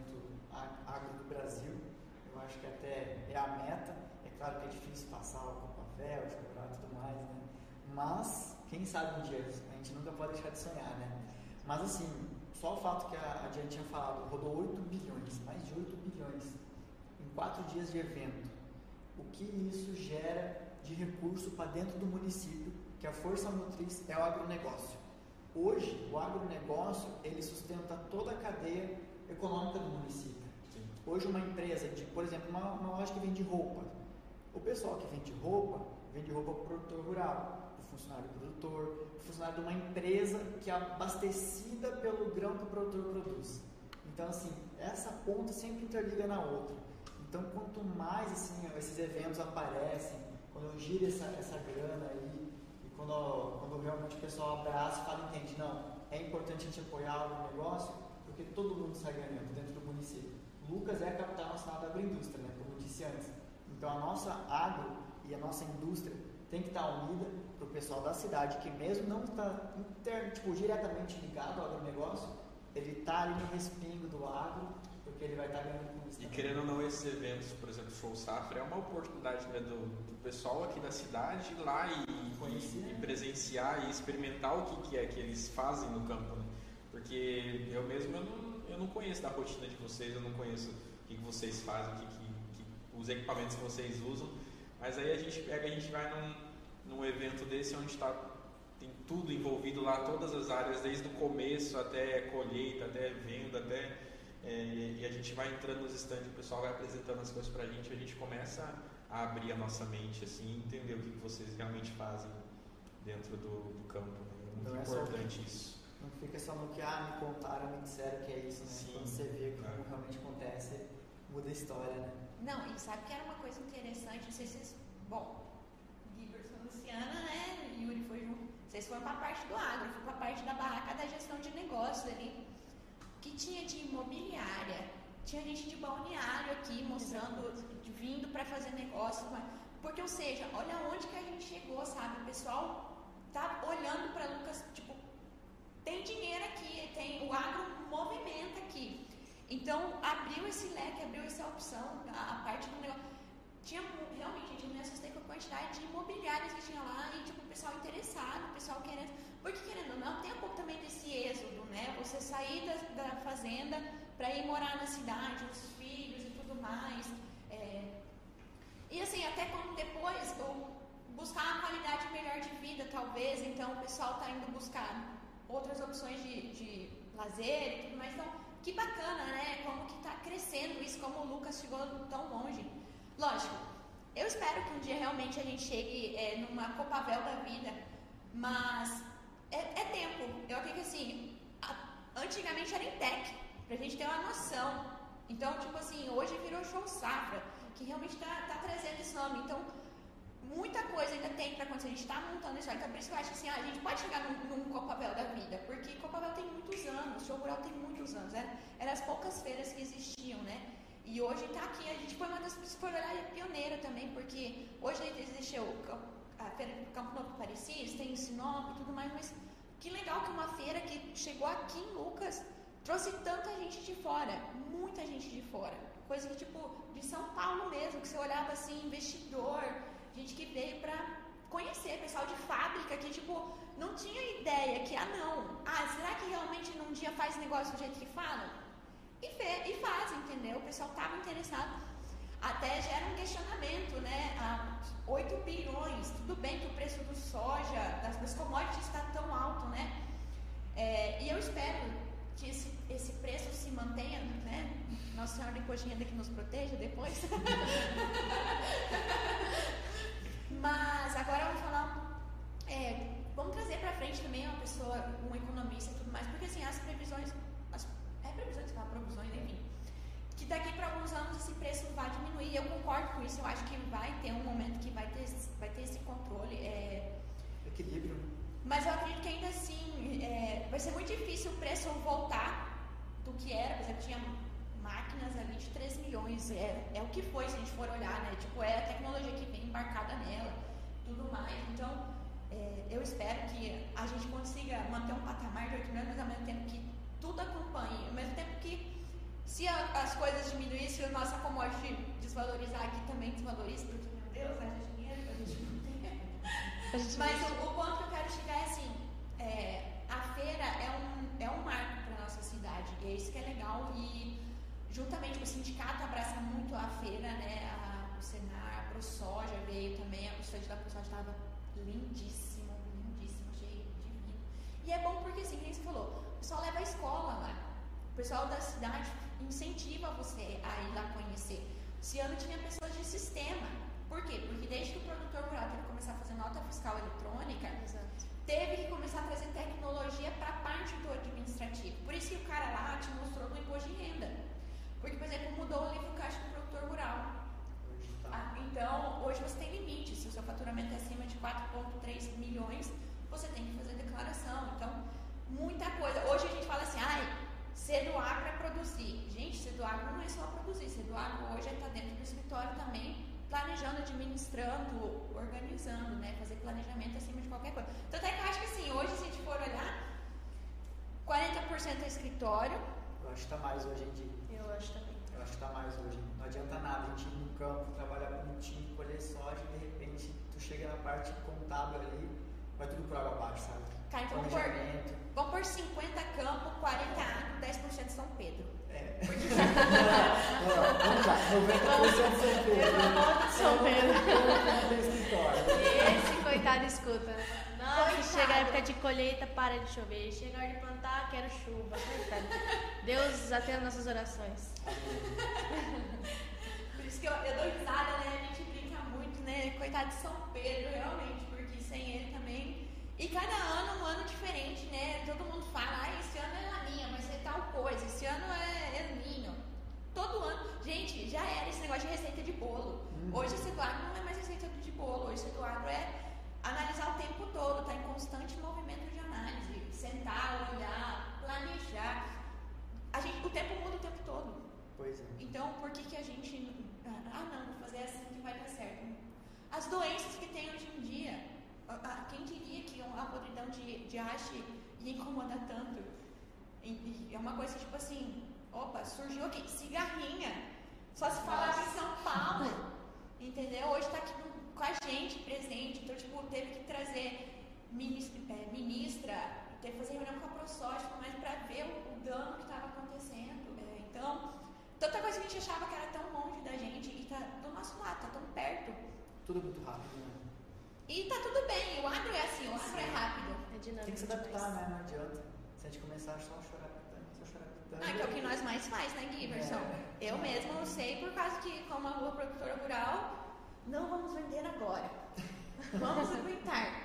agro do Brasil. Eu acho que até é a meta. É claro que é difícil passar o Copavel, o e tudo mais, né? Mas, quem sabe um dia, a gente nunca pode deixar de sonhar, né? Mas assim, só o fato que a, a Diane tinha falado, rodou 8 bilhões, mais de 8 bilhões, em 4 dias de evento. O que isso gera de recurso para dentro do município, que a força motriz é o agronegócio. Hoje, o agronegócio, ele sustenta toda a cadeia econômica do município. Sim. Hoje, uma empresa, de, por exemplo, uma, uma loja que vende roupa. O pessoal que vende roupa, vende roupa para o produtor rural, funcionário produtor, funcionário de uma empresa que é abastecida pelo grão que o produtor produz. Então, assim, essa ponta sempre interliga na outra. Então, quanto mais assim, esses eventos aparecem, quando gira essa, essa grana aí, e quando, quando realmente o pessoal abraça e fala, entende, não, é importante a gente apoiar o negócio, porque todo mundo sai ganhando dentro do município. Lucas é a capital nacional da agroindústria, né, como eu disse antes. Então, a nossa agro e a nossa indústria tem que estar unida para o pessoal da cidade, que mesmo não está inter, tipo, diretamente ligado ao agronegócio, ele está ali no respingo do agro, porque ele vai estar ganhando com isso. E também. querendo ou não, esses eventos, por exemplo, Show Safra, é uma oportunidade né, do, do pessoal aqui da cidade ir lá e, Conhecer. e, e presenciar e experimentar o que, que é que eles fazem no campo. Né? Porque eu mesmo eu não, eu não conheço da rotina de vocês, eu não conheço o que, que vocês fazem, o que, que, que- os equipamentos que vocês usam. Mas aí a gente pega, a gente vai num, num evento desse onde está tem tudo envolvido lá, todas as áreas, desde o começo até colheita, até venda, até é, e a gente vai entrando nos stands, o pessoal vai apresentando as coisas pra gente, a gente começa a abrir a nossa mente, assim, entender o que que vocês realmente fazem dentro do, do campo. Né? É muito Não é importante isso. Não fica só no que, ah, me contaram, me disseram que é isso, né? Sim, Quando você vê como é. realmente acontece, muda a história, né? Não, e sabe que era uma coisa interessante, não sei se vocês. Bom, Giverson e Luciana, né? Yuri foi junto. Vocês foram pra parte do agro, fui pra parte da barraca da gestão de negócios ali. Que tinha de imobiliária? Tinha gente de balneário aqui mostrando, vindo para fazer negócio. Porque, ou seja, olha onde que a gente chegou, sabe? O pessoal tá olhando para Lucas, tipo, tem dinheiro aqui, tem o agro movimenta aqui. Então, abriu esse leque, abriu essa opção, a, a parte do negócio. Tinha realmente, gente me assustei com a quantidade de imobiliários que tinha lá e, tipo, o pessoal interessado, o pessoal querendo. Porque, querendo ou não, tem um pouco também desse êxodo, né? Você sair da, da fazenda para ir morar na cidade, os filhos e tudo mais. É, e assim, até como depois, ou buscar uma qualidade melhor de vida, talvez, então o pessoal está indo buscar outras opções de, de lazer e tudo mais. Então, que bacana, né? Como que está crescendo isso, como o Lucas chegou tão longe. Lógico, eu espero que um dia realmente a gente chegue é, numa Copavel da vida, mas é, é tempo. Eu acredito que assim, a, antigamente era em tech, pra gente ter uma noção. Então, tipo assim, hoje virou show safra que realmente está tá trazendo esse nome. Então, muita coisa ainda tem para acontecer. A gente está montando isso. Então, por isso que eu acho que assim, a gente pode chegar num, num Copabel da vida, porque Copabel tem muitos anos, Show Rural tem muitos anos. Né? Eram as poucas feiras que existiam, né? E hoje está aqui. A gente foi uma das, olhar, é pioneira também, porque hoje existe a Feira do Campo Novo Parecis, tem Sinop e tudo mais, mas que legal que uma feira que chegou aqui em Lucas trouxe tanta gente de fora, muita gente de fora. Coisa que, tipo, de São Paulo mesmo, que você olhava assim, investidor, gente que veio pra conhecer, pessoal de fábrica que, tipo, não tinha ideia que, ah, não, ah, será que realmente num dia faz negócio do jeito que falam? E, fe e faz, entendeu? O pessoal tava interessado. Até gera um questionamento, né? Ah, 8 bilhões, tudo bem que o preço do soja, das, das commodities está tão alto, né? É, e eu espero que esse, esse preço se mantenha, né? Nossa Senhora de Renda que nos proteja depois. Mas agora vamos falar. É, vamos trazer para frente também uma pessoa, um economista e tudo mais, porque assim, as previsões. As, é previsões, não, provisões, enfim. Que daqui para alguns anos esse preço vai diminuir. Eu concordo com isso, eu acho que vai ter um momento que vai ter, vai ter esse controle. É, Equilíbrio. Mas eu acredito que ainda assim é, vai ser muito difícil o preço voltar do que era. Por exemplo, tinha máquinas ali de 3 milhões. É, é o que foi, se a gente for olhar, né? Tipo, é a tecnologia que vem embarcada nela, tudo mais. Então, é, eu espero que a gente consiga manter um patamar de 8 milhões, mas ao mesmo tempo que tudo acompanhe. Ao mesmo tempo que, se a, as coisas diminuírem, se a nossa commodity desvalorizar aqui também desvaloriza, porque, meu Deus, haja dinheiro pra gente não ter. Mas o, o ponto que eu quero chegar é assim: é, a feira é um, é um marco para nossa cidade, e é isso que é legal. E juntamente o sindicato abraça muito a feira, né? A, o Senar, a ProSoja veio também, a estande da ProSoja estava lindíssimo, lindíssimo, achei divino. E é bom porque assim, como você falou, o pessoal leva a escola lá. O pessoal da cidade incentiva você a ir lá conhecer. Esse ano tinha pessoas de sistema. Por quê? Porque desde que o produtor rural teve que começar a fazer nota fiscal eletrônica, Exato. teve que começar a trazer tecnologia para a parte do administrativo. Por isso que o cara lá te mostrou no imposto de renda. Porque, por exemplo, mudou o livro caixa do produtor rural. Hoje tá. Ah, então, hoje você tem limite. Se o seu faturamento é acima de 4,3 milhões, você tem que fazer declaração. Então, muita coisa. Hoje a gente fala assim, ai, ser do agro é produzir. Gente, ser do agro não é só produzir. Ser do agro hoje é estar dentro do escritório também, planejando, administrando, organizando, né? Fazer planejamento acima de qualquer coisa. Tanto é que eu acho que assim, hoje, se a gente for olhar, 40% é escritório, Eu acho que tá mais hoje em dia. Eu acho também. Eu acho que tá mais hoje. Não adianta nada a gente ir no campo, bonitinho, colher soja e de repente tu chega na parte contábil ali, vai tudo por água abaixo, sabe? Tá, então vamos por, vamos por 50 campo, 40 agro, 10% São Pedro. É. Não, não, vamos lá, 90% São Pedro. São Pedro. Não. Esse coitado escuta. Nossa, Coitado. chega a época de colheita, para de chover. Chega a hora de plantar, quero chuva. Coitado. Deus atenda nossas orações. Que eu, eu dou risada, né? A gente brinca muito, né? Coitado de São Pedro, realmente, porque sem ele também. E cada ano um ano diferente, né? Todo mundo fala, ah, esse ano é laninha, vai ser tal coisa, esse ano é El Ninho. Todo ano. Gente, já era esse negócio de receita de bolo. Hoje esse do agro não é mais receita de bolo, hoje esse do agro é analisar o tempo todo, tá em constante movimento de análise. Sentar, olhar, planejar. A gente, o tempo muda o tempo todo. Pois é. Então, por que, que a gente. Ah, não, vou fazer assim que vai dar certo. as doenças que tem hoje em dia. Quem diria que a podridão de, de haste ia incomodar tanto? E, é uma coisa tipo assim, opa, surgiu aqui, cigarrinha. Só se falava em São Paulo, entendeu? Hoje está aqui com a gente presente, então tipo, teve que trazer minis- é, ministra, teve que fazer reunião com a ProSoja, mas para ver o, o dano que estava acontecendo. é, então, tanta coisa que a gente achava que era tão longe da gente e tá do nosso lado, tá tão perto. Tudo muito rápido, né? E tá tudo bem, o agro é assim, o agro é É dinâmico Tem que se adaptar, demais. né? Não adianta. Se a gente começar só a chorar pitando, só chorar pitando. Ah, que é o que nós mais faz, né, Giverson? É. Eu mesmo sei por causa que, como a rua produtora rural, não vamos vender agora. Vamos aguentar.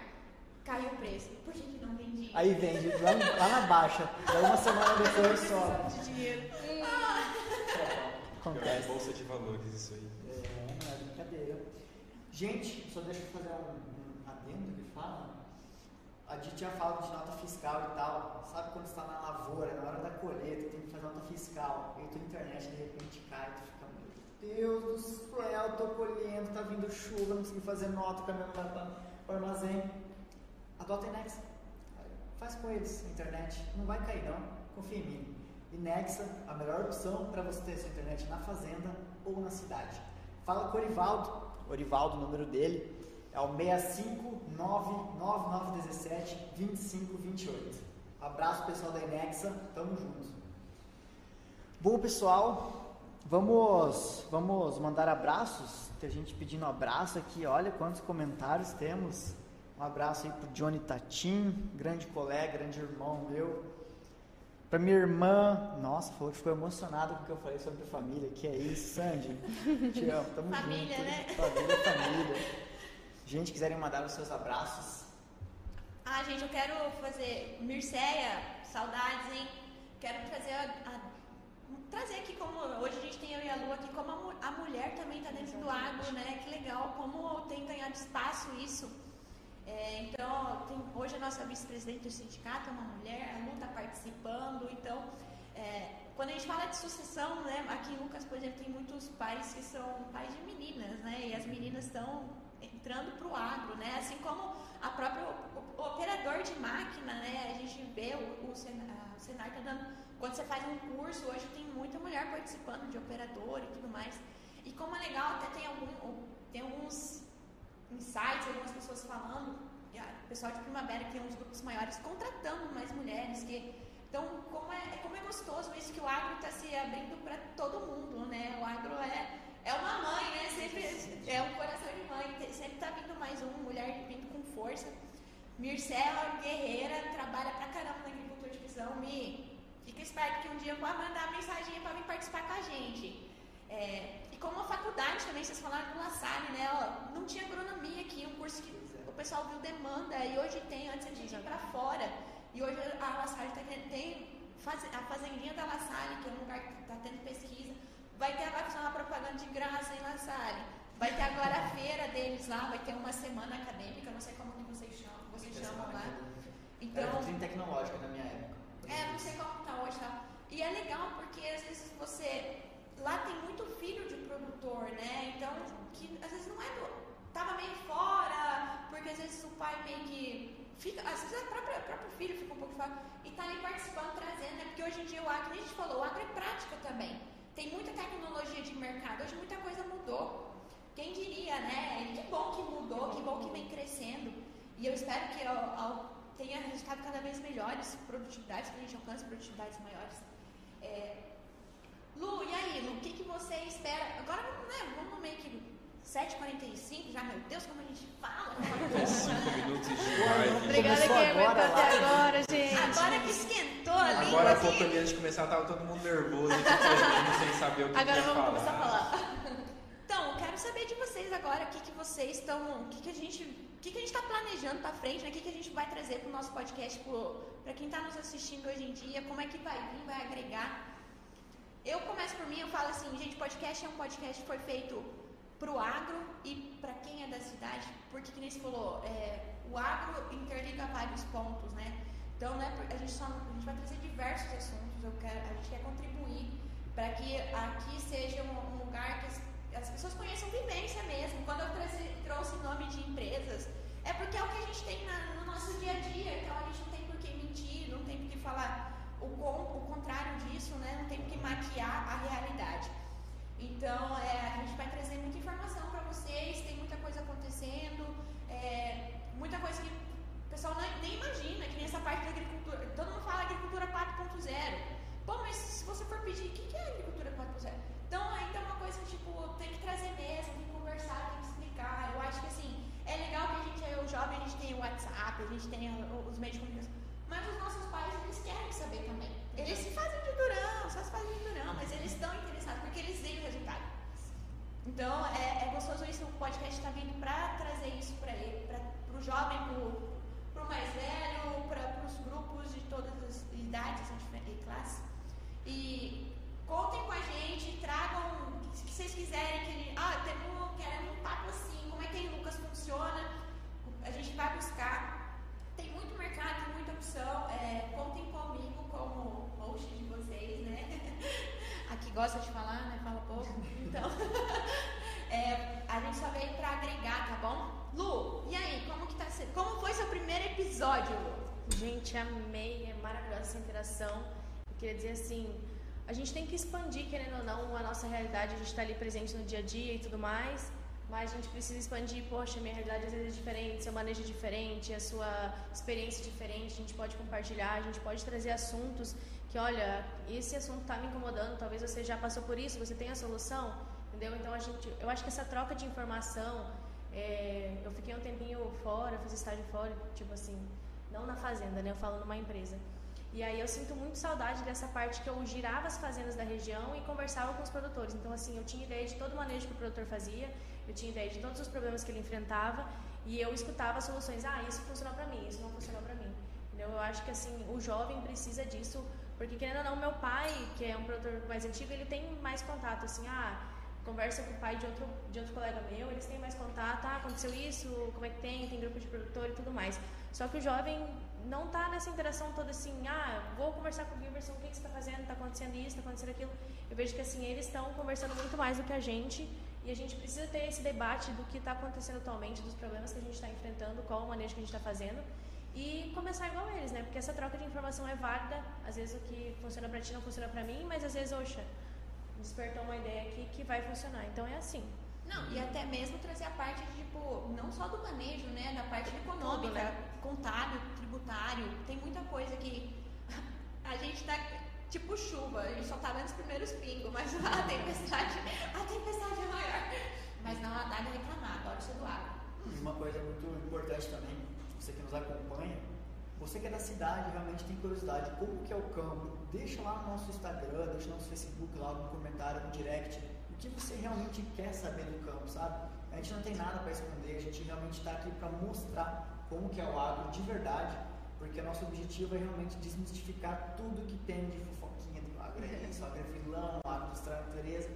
Caiu o preço. Por que, que não vendi? Aí vende lá, lá na baixa. Daí uma semana depois sobe. Precisamos de dinheiro. Acontece. Bolsa de valores, isso aí. É, não é brincadeira. Gente, só deixa eu fazer um, um adendo que fala. A gente já fala de nota fiscal e tal. Sabe quando está na lavoura, na hora da colheita, tem que fazer nota fiscal. E tua internet de repente cai, tu fica, meu Deus do céu, tô colhendo, tá vindo chuva, não consegui fazer nota, o caminhão vai para o armazém. Adota Inexa. Faz com eles, internet. Não vai cair não, confia em mim. Inexa, a melhor opção para você ter sua internet na fazenda ou na cidade. Fala com o Orivaldo. Orivaldo, o número dele é o 65999172528. Abraço pessoal da Inexa, tamo junto. Bom pessoal, vamos vamos mandar abraços. Tem gente pedindo abraço aqui, olha quantos comentários temos. Um abraço aí pro Johnny Tatim, grande colega, grande irmão meu. Pra minha irmã, nossa, falou que ficou emocionada com o que eu falei sobre família. Que é isso, Sandy? Te amo, tamo Família, junto. né? Família, família. Gente, quiserem mandar os seus abraços, Ah, gente, eu quero fazer Mirceia, saudades, hein? Quero trazer a, a- trazer aqui como hoje a gente tem eu e a Lu aqui como a, a mulher também está dentro do agro, né? Que legal, como tem ganhado espaço isso. É, então, tem- hoje a nossa vice-presidente do sindicato é uma mulher, a Lu está participando, então é, quando a gente fala de sucessão, né, aqui em Lucas, por exemplo, tem muitos pais que são pais de meninas, né, e as meninas estão entrando para o agro, né, assim como a própria o, o operador de máquina, né, a gente vê o, o, Sen- a- o Senar está dando, quando você faz um curso, hoje tem muita mulher participando de operador e tudo mais, e como é legal, até tem, algum, tem alguns insights, algumas pessoas falando, o pessoal de Primavera que tem uns grupos maiores contratando mais mulheres, que então como é, como é gostoso isso que o agro está se abrindo para todo mundo, né? O agro é, é uma mãe, né? Sempre é um coração de mãe, sempre está vindo mais uma mulher vindo com força. Mircela, guerreira, trabalha pra caramba na agricultura de visão. Mi, fica esperto que um dia vou mandar mensagem para vir participar com a gente. É, e como a faculdade também, vocês falaram do La Salle, né? Ó, não tinha agronomia aqui, um curso que o pessoal viu demanda e hoje tem, antes a gente ia para fora. E hoje a La Salle tá, tem faz- a fazendinha da La Salle, que é um lugar que está tendo pesquisa. Vai ter agora fazer uma propaganda de graça em La Salle. Vai ter agora a feira deles lá, vai ter uma semana acadêmica, não sei como que vocês chamam, vocês chamam lá. Era Então, vitrine tecnológica na minha época. é, não sei como tá hoje, tá? E é legal porque às vezes você. Lá tem muito filho de produtor, né? Então, que às vezes não é do. Tava meio fora, porque às vezes o pai meio que. Fica, às vezes o próprio filho fica um pouco fora. E tá ali participando, trazendo, né? Porque hoje em dia o agro, a gente falou, o agro é prática também. Tem muita tecnologia de mercado, hoje muita coisa mudou. Quem diria, né? Que bom que mudou, que bom que vem crescendo. E eu espero que ao, ao, tenha resultado cada vez melhores, produtividades, que a gente alcance produtividades maiores. É, Lu, e aí, Lu, o que, que você espera? Agora, né, vamos meio que 7h45, já, meu Deus, como a gente fala. Cinco minutos de live. Obrigada quem aguentou até agora, gente. Agora que esquentou a língua, Agora há assim. pouco ali antes de começar, tava todo mundo nervoso sem saber o que Agora ia vamos falar. começar a falar. Então, eu quero saber de vocês agora o que, que vocês estão. O que, que a gente. O que, que a gente está planejando para frente, né? O que, que a gente vai trazer para o nosso podcast, para quem está nos assistindo hoje em dia, como é que vai vir, vai agregar. Eu começo por mim, eu falo assim, gente, podcast é um podcast que foi feito para o agro e para quem é da cidade, porque que nem você falou, é, o agro interliga vários pontos, né? Então, né, a gente, só, a gente vai trazer diversos assuntos, eu quero, a gente quer contribuir para que aqui seja um, um lugar que as, as, pessoas conheçam vivência mesmo. Quando eu trouxe trouxe nome de empresas, é porque é o que a gente tem na, no nosso dia a dia, então a gente não tem por que mentir, não tem por que falar o, o contrário disso, né? não tem por que maquiar a realidade. Então, é, a gente vai trazer muita informação para vocês, tem muita coisa acontecendo, é, muita coisa que pessoal nem, nem imagina, que nem essa parte da agricultura. Todo mundo fala agricultura 4.0. Pô, mas se você for pedir, o que, que é agricultura 4.0? Então, ainda é uma coisa que, tipo, tem que trazer mesmo, tem que conversar, tem que explicar. Eu acho que, assim, é legal que a gente, é o jovem, a gente tem o WhatsApp, a gente tem os meios de comunicação, mas os nossos pais, eles querem saber também. Eles se fazem de durão, só se fazem de durão, mas eles estão interessados porque eles veem o resultado. Então, é, é gostoso isso, o podcast está vindo para trazer isso para ele, para o jovem, para mais velho, para os grupos de todas as idades e classes. E contem com a gente, tragam o que vocês quiserem, que ah, temos, queremos um papo assim, como é que em Lucas funciona, a gente vai buscar. Tem muito mercado, tem muita opção, é, contem comigo como host de vocês, né? Aqui gosta de falar, né? Fala pouco. Então, é, a gente só veio para agregar, tá bom? Lu, Como foi seu primeiro episódio? Gente, amei, é maravilhosa essa interação. Eu queria dizer assim, a gente tem que expandir, querendo ou não, a nossa realidade, a gente está ali presente no dia a dia e tudo mais, mas a gente precisa expandir, poxa, minha realidade às vezes é diferente, seu manejo é diferente, a sua experiência é diferente, a gente pode compartilhar, a gente pode trazer assuntos que, olha, esse assunto está me incomodando, talvez você já passou por isso, você tem a solução, entendeu? Então, a gente, eu acho que essa troca de informação, é, eu fiquei um tempinho fora, fiz estágio fora, tipo assim, não na fazenda, né? Eu falo numa empresa. E aí eu sinto muito saudade dessa parte que eu girava as fazendas da região e conversava com os produtores. Então, assim, eu tinha ideia de todo o manejo que o produtor fazia, eu tinha ideia de todos os problemas que ele enfrentava e eu escutava soluções. Ah, isso funcionou para mim, isso não funcionou para mim. Entendeu? Eu acho que, assim, o jovem precisa disso, porque, querendo ou não, meu pai, que é um produtor mais antigo, ele tem mais contato, assim, ah, conversa com o pai de outro, de outro colega meu, eles têm mais contato, ah, aconteceu isso, como é que tem, tem grupo de produtor e tudo mais. Só que o jovem não está nessa interação toda assim, ah, vou conversar com o Giverson, o que, que você está fazendo, está acontecendo isso, está acontecendo aquilo. Eu vejo que assim, eles estão conversando muito mais do que a gente e a gente precisa ter esse debate do que está acontecendo atualmente, dos problemas que a gente está enfrentando, qual o manejo que a gente está fazendo e começar igual eles, né? Porque essa troca de informação é válida, às vezes o que funciona para ti não funciona para mim, mas às vezes, oxa, despertou uma ideia aqui que vai funcionar. Então é assim. Não, e até mesmo trazer a parte, de, tipo, não só do manejo, né? Da parte econômica, Tudo, né? contábil, tributário, tem muita coisa que a gente tá tipo chuva, a gente só tá vendo os primeiros pingos, mas a tempestade, a tempestade é maior. Mas não há nada a reclamar, adoro ser do água. E uma coisa muito importante também, você que nos acompanha, você que é da cidade realmente tem curiosidade, como que é o campo, deixa lá no nosso Instagram, deixa no nosso Facebook lá no comentário, no direct, o que você realmente quer saber do campo, sabe? A gente não tem nada para esconder, a gente realmente está aqui para mostrar como que é o agro de verdade, porque nosso objetivo é realmente desmistificar tudo que tem de fofoquinha do agro, é isso, agro é vilão, agro destrói a natureza,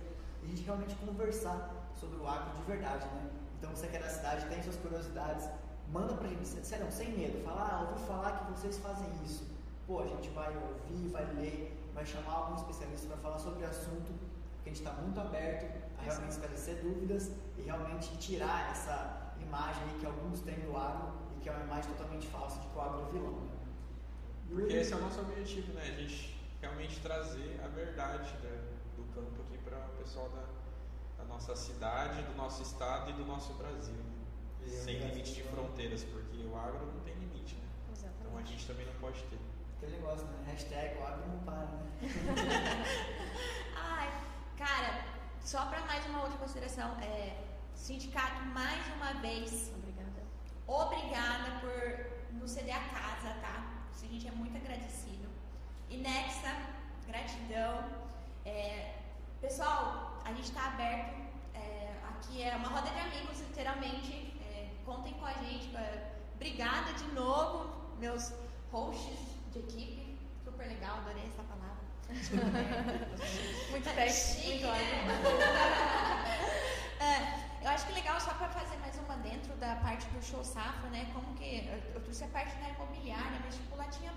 e a gente realmente conversar sobre o agro de verdade, né? Então você que é da cidade, tem suas curiosidades, manda pra gente, sério, sem medo, fala, ah, ouvi falar que vocês fazem isso. Pô, a gente vai ouvir, vai ler, vai chamar algum especialista para falar sobre o assunto, porque a gente está muito aberto a realmente esclarecer dúvidas e realmente tirar essa imagem aí que alguns têm do agro e que é uma imagem totalmente falsa de que o agro é vilão. Né? Porque esse é o nosso objetivo, né? A gente realmente trazer a verdade né, do campo aqui para o pessoal da, da, nossa cidade, do nosso estado e do nosso Brasil. Sem limite de fronteiras, porque o agro não tem limite, né? Exatamente. Então a gente também não pode ter. Aquele negócio, né? Hashtag o agro não para, né? Ai, cara, só para mais uma outra consideração, é, sindicato, mais uma vez, Obrigada. obrigada por nos ceder a casa, tá? A gente é muito agradecido. E Nexa, gratidão. É, pessoal, a gente está aberto. é, aqui é uma roda de amigos, literalmente. Contem com a gente. obrigada de novo, meus hosts de equipe. Super legal, adorei essa palavra. Muito Tá técnico, chique, muito né? É, eu acho que legal só para fazer mais uma dentro da parte do show safra, né? Como que eu, eu trouxe a parte da imobiliária, mas tipo lá tinha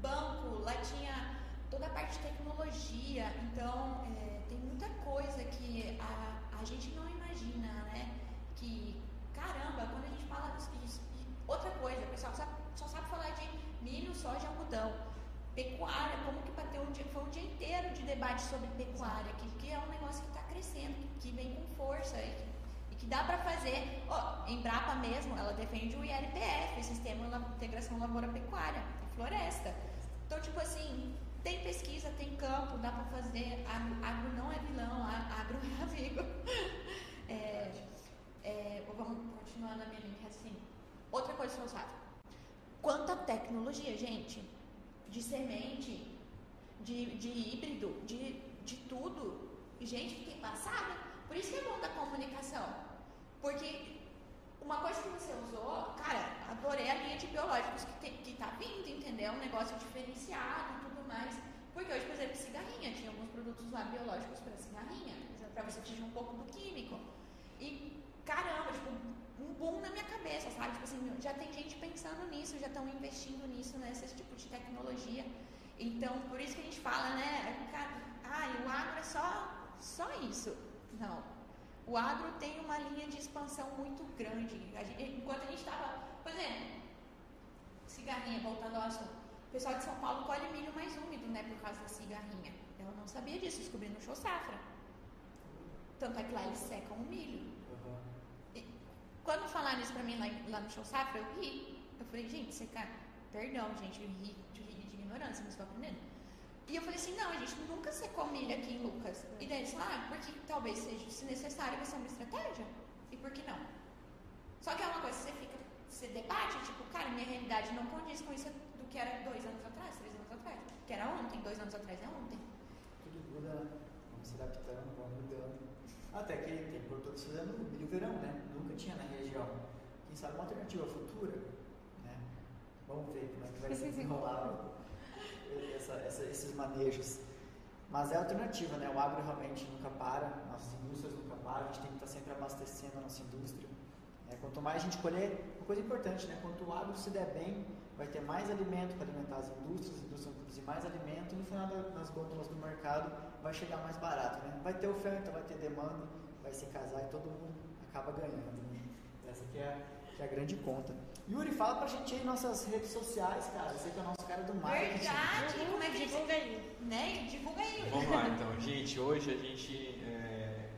banco, lá tinha toda a parte de tecnologia, então é, tem muita coisa que a, a gente não imagina, né? Que caramba, quando a gente fala disso, disso- e outra coisa, o pessoal só, só sabe falar de milho, soja, algodão. Pecuária, como que ter um dia, foi um dia inteiro de debate sobre pecuária, que, que é um negócio que está crescendo, que que dá para fazer. Ó, Embrapa mesmo, ela defende o ILPF, Sistema de Integração Lavoura Pecuária, floresta. Então, tipo assim, tem pesquisa, tem campo, dá para fazer. Agro, agro, não é vilão, agro é amigo. É, é, vamos continuar na minha linha assim. Outra coisa que sabe. Quanta tecnologia, gente, de semente, de, de híbrido, de, de tudo. Gente que tem passada. Por isso que é bom da comunicação. Porque uma coisa que você usou, cara, adorei a linha de biológicos que, que tá vindo, entendeu? Um negócio diferenciado e tudo mais. Porque hoje, por exemplo, cigarrinha, tinha alguns produtos lá biológicos para cigarrinha, para você atingir um pouco do químico. E caramba, tipo, um boom na minha cabeça, sabe? Tipo assim, já tem gente pensando nisso, já estão investindo nisso, nesse tipo de tecnologia. Então, por isso que a gente fala, né? Ah, o agro é só, só isso. Não. O agro tem uma linha de expansão muito grande. A gente, enquanto a gente estava, por exemplo, cigarrinha, voltando ao assunto. O pessoal de São Paulo colhe milho mais úmido, né? Por causa da cigarrinha. Eu não sabia disso, descobri no show safra. Tanto é que lá eles secam o milho. Quando falaram isso pra mim lá, lá no show safra, eu ri. Eu falei, gente, secar. Perdão, gente, eu ri ri de ignorância, não estou aprendendo. E eu falei assim, não, a gente nunca secou milho aqui em Lucas. E daí eles falaram, ah, porque talvez seja, se necessário, vai ser uma estratégia. E por que não? Só que é uma coisa você fica, você debate, tipo, cara, minha realidade não condiz com isso do que era dois anos atrás, três anos atrás. Que era ontem, dois anos atrás é ontem. Tudo vamos se adaptando, vamos mudando. Até que tem produtores fazendo milho verão, né? Nunca tinha na região. Quem sabe uma alternativa futura, né? Vamos ver como é que vai se desenrolar essa, essa, esses manejos. Mas é alternativa, né? O agro realmente nunca para, nossas indústrias nunca param, a gente tem que estar sempre abastecendo a nossa indústria. É, quanto mais a gente colher, uma coisa importante, né? Quanto o agro se der bem, vai ter mais alimento para alimentar as indústrias, as indústrias vão produzir mais alimento e no final das gôndolas do mercado vai chegar mais barato, né? Vai ter oferta, vai ter demanda, vai se casar e todo mundo acaba ganhando. Né? Essa que é, que é a grande conta. Yuri, fala pra gente aí nossas redes sociais, cara. Você que é o nosso cara do marketing. Verdade, como é que divulga aí? Né? Divulga aí. Vamos lá então, gente. Hoje a gente é,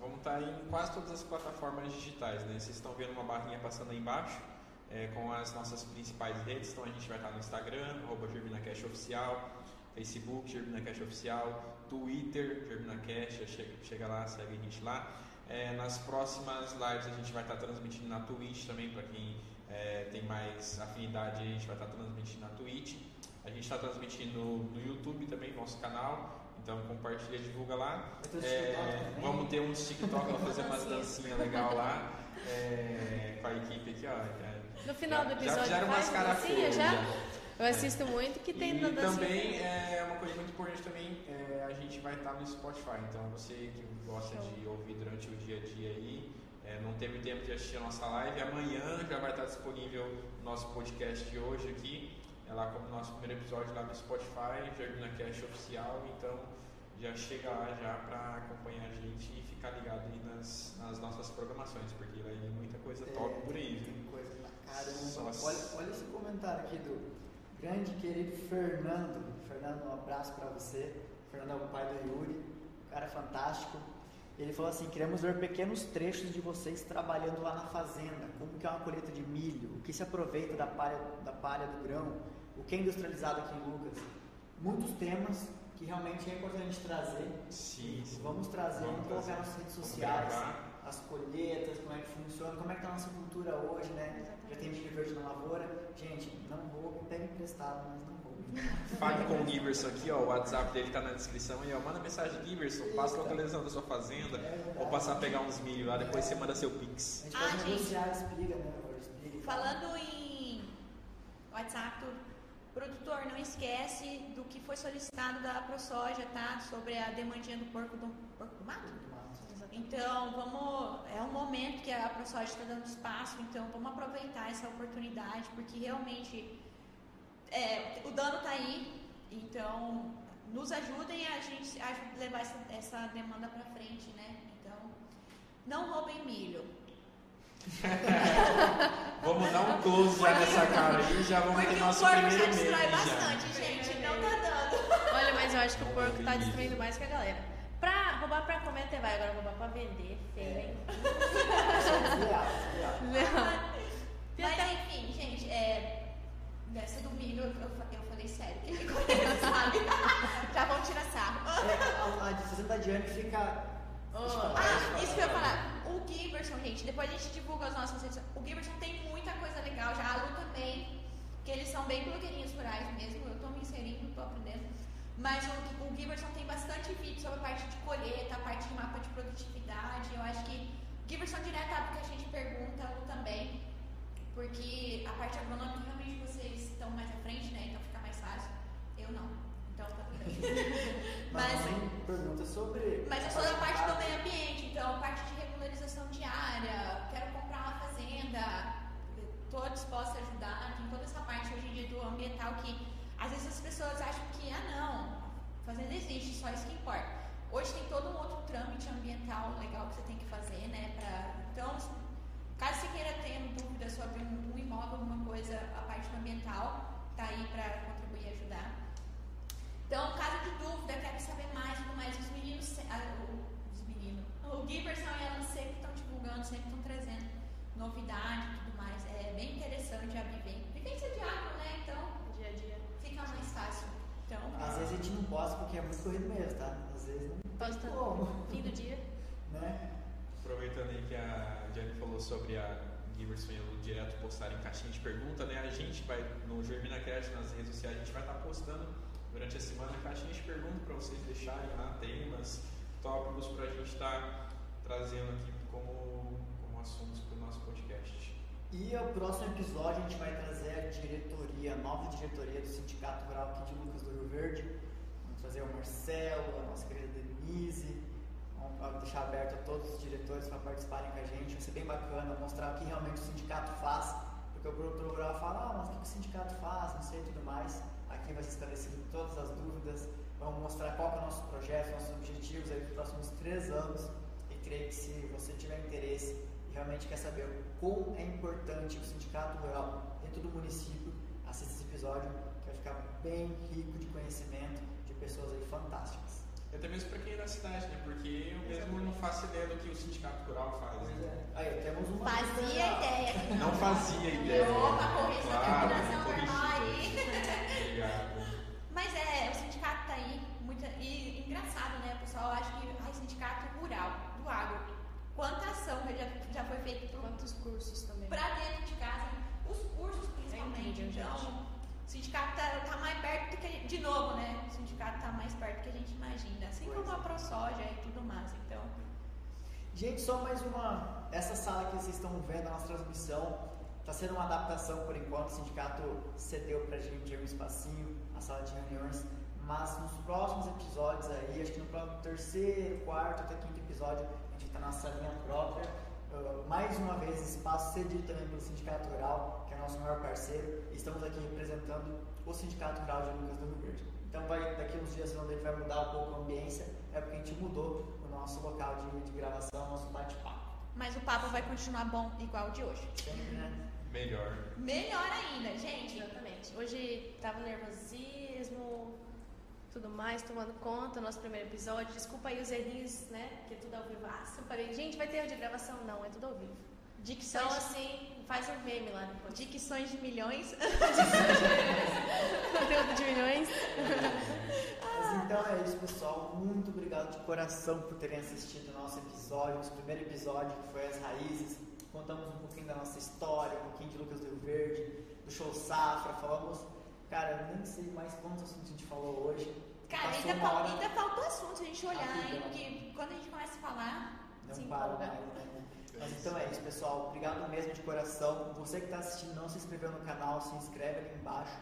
vamos estar tá em quase todas as plataformas digitais, né? Vocês estão vendo uma barrinha passando aí embaixo é, com as nossas principais redes. Então a gente vai estar no Instagram, arroba GerminaCash Oficial, Facebook, GerminaCash Oficial, Twitter, GerminaCash, chega, chega lá, segue a gente lá. É, nas próximas lives a gente vai estar transmitindo na Twitch também, para quem é, tem mais afinidade, a gente vai estar transmitindo na Twitch. A gente está transmitindo no YouTube também, nosso canal. Então compartilha, divulga lá. É, vamos ter uns TikTok para fazer umas dancinhas legal lá. É, com a equipe aqui, ó. No final do episódio, já fizeram umas caras já? Eu assisto muito que tem E também é uma coisa muito importante também, é, a gente vai estar no Spotify. Então você que gosta Show. de ouvir durante o dia a dia aí, é, não teve tempo de assistir a nossa live, amanhã já vai estar disponível o nosso podcast de hoje aqui. É lá como nosso primeiro episódio lá no Spotify, Jardina Cash Oficial, então já chega lá já para acompanhar a gente e ficar ligado aí nas, nas nossas programações, porque vai vir muita coisa é, top por aí. Olha, olha esse comentário aqui do grande querido Fernando. Fernando, um abraço para você. Fernando é o pai do Yuri, cara fantástico. Ele falou assim: queremos ver pequenos trechos de vocês trabalhando lá na fazenda, como que é uma colheita de milho, o que se aproveita da palha, da palha do grão, o que é industrializado aqui em Lucas. Muitos temas que realmente é importante a gente trazer. Sim, sim. Vamos trazer, vamos colocar nas redes sociais as colheitas, como é que funciona, como é que está a nossa cultura hoje, né? Já tem milho verde na lavoura. Gente, não roube, pegue emprestado, mas não Fale com o Giverson aqui, ó, o WhatsApp dele tá na descrição e ó, manda mensagem Giverson, passa a localização da sua fazenda, é ou passar a pegar uns milho lá, depois você manda seu pix. A gente ah, gente, espiga, né? Falando em WhatsApp, produtor, não esquece do que foi solicitado da ProSoja, tá? Sobre a demandinha do porco do, porco do mato. Então, vamos, é um momento que a ProSoja está dando espaço, então vamos aproveitar essa oportunidade, porque realmente é, o dano está aí, então nos ajudem a gente a levar essa, essa demanda para frente, né? Então, não roubem milho. vamos dar um close já nessa cara aí já vamos ter nosso primeiro. Porque o porco já destrói bastante, já. gente, não tá dando. Olha, mas eu acho que o porco tá destruindo mais que a galera. Pra roubar pra comer, até vai. Agora roubar pra vender, é. feio, hein? É. Mas enfim, gente, é, nessa do milho eu, eu falei sério, que ele sabe? Já vão tirar sarro. É, a, de discussão da fica. Oh. Ah, isso que eu ia falar. O Giberson, gente, depois a gente divulga as nossas redes O Giberson tem muita coisa legal já, a Lu também. Que eles são bem blogueirinhos rurais mesmo. Eu tô me inserindo, tô aprendendo. Mas o, o Giverson tem bastante vídeo sobre a parte de colheita, a parte de mapa de produtividade. Eu acho que Giverson direto é porque a gente pergunta, também, porque a parte agronômica realmente vocês estão mais à frente, né? Então fica mais fácil. Eu não. Então tá tudo bem. Mas pergunta sobre. mas eu sou da parte do meio ambiente, então parte de regularização diária, quero comprar uma fazenda, estou disposta a ajudar, tem toda essa parte hoje em dia do ambiental que às vezes as pessoas acham que, ah não, fazenda existe, só isso que importa. Hoje tem todo um outro trâmite ambiental legal que você tem que fazer, né? Pra, então, caso você queira ter dúvida sobre um, um imóvel, alguma coisa, a parte ambiental tá aí para contribuir e ajudar. Então, caso de dúvida, quero saber mais, tudo mais, os meninos, ah, os meninos, o Giverson e ela sempre estão divulgando, sempre estão trazendo novidade e tudo mais. É bem interessante a. Vivência de agro, né? Então, Dia a dia. Fica mais fácil. Então, Às vezes a gente não posta porque é muito corrido mesmo, tá? Às vezes não Posta como, fim do dia. né? Aproveitando aí que a Jenny falou sobre a Giverson e o direto postar em caixinha de pergunta, né? A gente vai, no GerminaCast, nas redes sociais, a gente vai estar postando durante a semana caixinhas de pergunta para vocês deixarem lá temas, tópicos para a gente estar trazendo aqui E o próximo episódio a gente vai trazer a diretoria, a nova diretoria do Sindicato Rural aqui de Lucas do Rio Verde. Vamos trazer o Marcelo, a nossa querida Denise. Vamos deixar aberto a todos os diretores para participarem com a gente. Vai ser bem bacana mostrar o que realmente o sindicato faz. Porque o produtor rural fala, ah, mas o que o sindicato faz, não sei tudo mais. Aqui vai ser esclarecido todas as dúvidas. Vamos mostrar qual é o nosso projeto, nossos objetivos aí para os próximos três anos. E creio que se você tiver interesse realmente quer saber o quão é importante o sindicato rural dentro do município, assista esse episódio que vai ficar bem rico de conhecimento de pessoas aí fantásticas. E até mesmo para quem é da cidade, né? Porque eu mesmo não faço ideia do que o Sindicato Rural faz. Né? Aí, temos uma fazia ideia. Não fazia ideia. Opa, correção da Claro, corrigi. normal aí. Obrigado. Mas é, o sindicato tá aí, muita, e engraçado, né? O pessoal acha que, ai, sindicato rural, do agro. Quanta ação que já, já foi feita pro, Quantos cursos também. pra dentro de casa, os cursos principalmente. É incrível, então, gente. o sindicato tá, tá mais perto do que a gente, de novo, né? O sindicato tá mais perto do que a gente imagina. Assim Pois como é. a ProSoja e tudo mais. Então, Gente, só mais uma. Essa sala que vocês estão vendo, a nossa transmissão, está sendo uma adaptação por enquanto. O sindicato cedeu para a gente um espacinho, a sala de reuniões. Mas nos próximos episódios aí, acho que no próximo terceiro, quarto até quinto episódio, a gente está na salinha própria. Uh, mais uma vez, espaço cedido também pelo Sindicato Rural, que é nosso maior parceiro. E estamos aqui representando o Sindicato Rural de Lucas do Rio Verde. Então, vai, daqui uns dias, onde ele vai mudar um pouco a ambiência, é porque a gente mudou o nosso local de, de gravação, nosso bate-papo. mas o papo vai continuar bom igual o de hoje. Sempre, né? Melhor. Melhor ainda, gente. Exatamente. Hoje tava nervosismo, tudo mais, tomando conta, nosso primeiro episódio. Desculpa aí os errinhos, né? Que é tudo ao vivaço. Eu falei, gente, vai ter erro de gravação? Não, é tudo ao vivo. Dicções, Então, assim, faz um meme lá depois. dicções de milhões. Conteúdo de milhões. Mas então é isso, pessoal. Muito obrigado de coração por terem assistido o nosso episódio, nosso primeiro episódio, que foi As Raízes. Contamos um pouquinho da nossa história, um pouquinho de Lucas do Rio Verde, do show Safra. Falamos, cara, eu nem sei mais quantos assuntos a gente falou hoje. Cara, ainda, fal- hora, ainda falta assunto se a gente olhar, hein? Porque quando a gente começa a falar, Não se para mais, né? Mas então é isso, pessoal. Obrigado mesmo de coração. Você que está assistindo, não se inscreveu no canal, se inscreve aqui embaixo,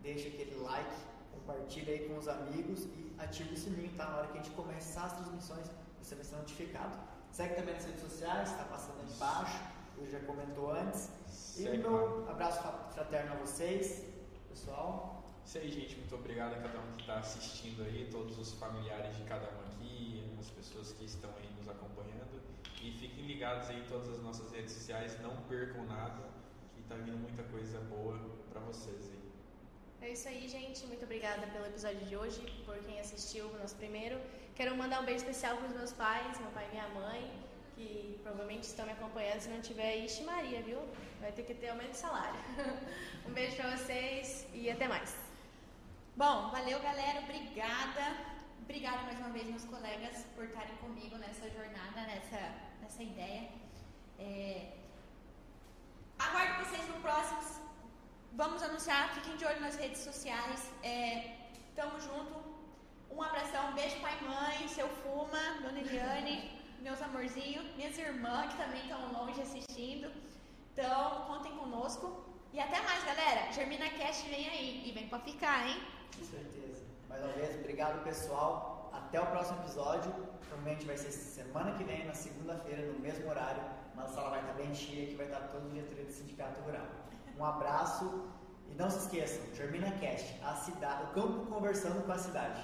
deixa aquele like, compartilha aí com os amigos e ativa o sininho, tá? Na hora que a gente começar as transmissões, você vai ser notificado. Segue também nas redes sociais, está passando aí embaixo, eu já comentou antes. E Segue meu abraço fra- fraterno a vocês, pessoal. Isso aí, gente. Muito obrigado a cada um que está assistindo aí, todos os familiares de cada um aqui, as pessoas que estão aí nos acompanhando. E fiquem ligados aí em todas as nossas redes sociais, não percam nada, que tá vindo muita coisa boa para vocês aí. É isso aí, gente. Muito obrigada pelo episódio de hoje, por quem assistiu o nosso primeiro. Quero mandar um beijo especial para os meus pais, meu pai e minha mãe, que provavelmente estão me acompanhando. Se não tiver, ixi Maria, viu? Vai ter que ter aumento de salário. um beijo para vocês e até mais. Bom, valeu, galera. Obrigada. Obrigada mais uma vez, meus colegas, por estarem comigo nessa jornada, nessa, nessa ideia. É... Aguardo vocês no próximo. Vamos anunciar, fiquem de olho nas redes sociais. É... Tamo junto. Um abração, um beijo pai e mãe, seu Fuma, Dona Eliane, meus amorzinhos, minhas irmãs que também estão longe assistindo. Então, contem conosco. E até mais, galera. Germina Cast vem aí. E vem pra ficar, hein? Com certeza. Mais uma vez, obrigado pessoal. Até o próximo episódio. Provavelmente vai ser semana que vem, na segunda-feira, no mesmo horário. Mas a sala vai estar bem cheia, que vai estar todo o diretoria do Sindicato Rural. Um abraço e não se esqueçam, Germina Cast, a cidade, o campo conversando com a cidade.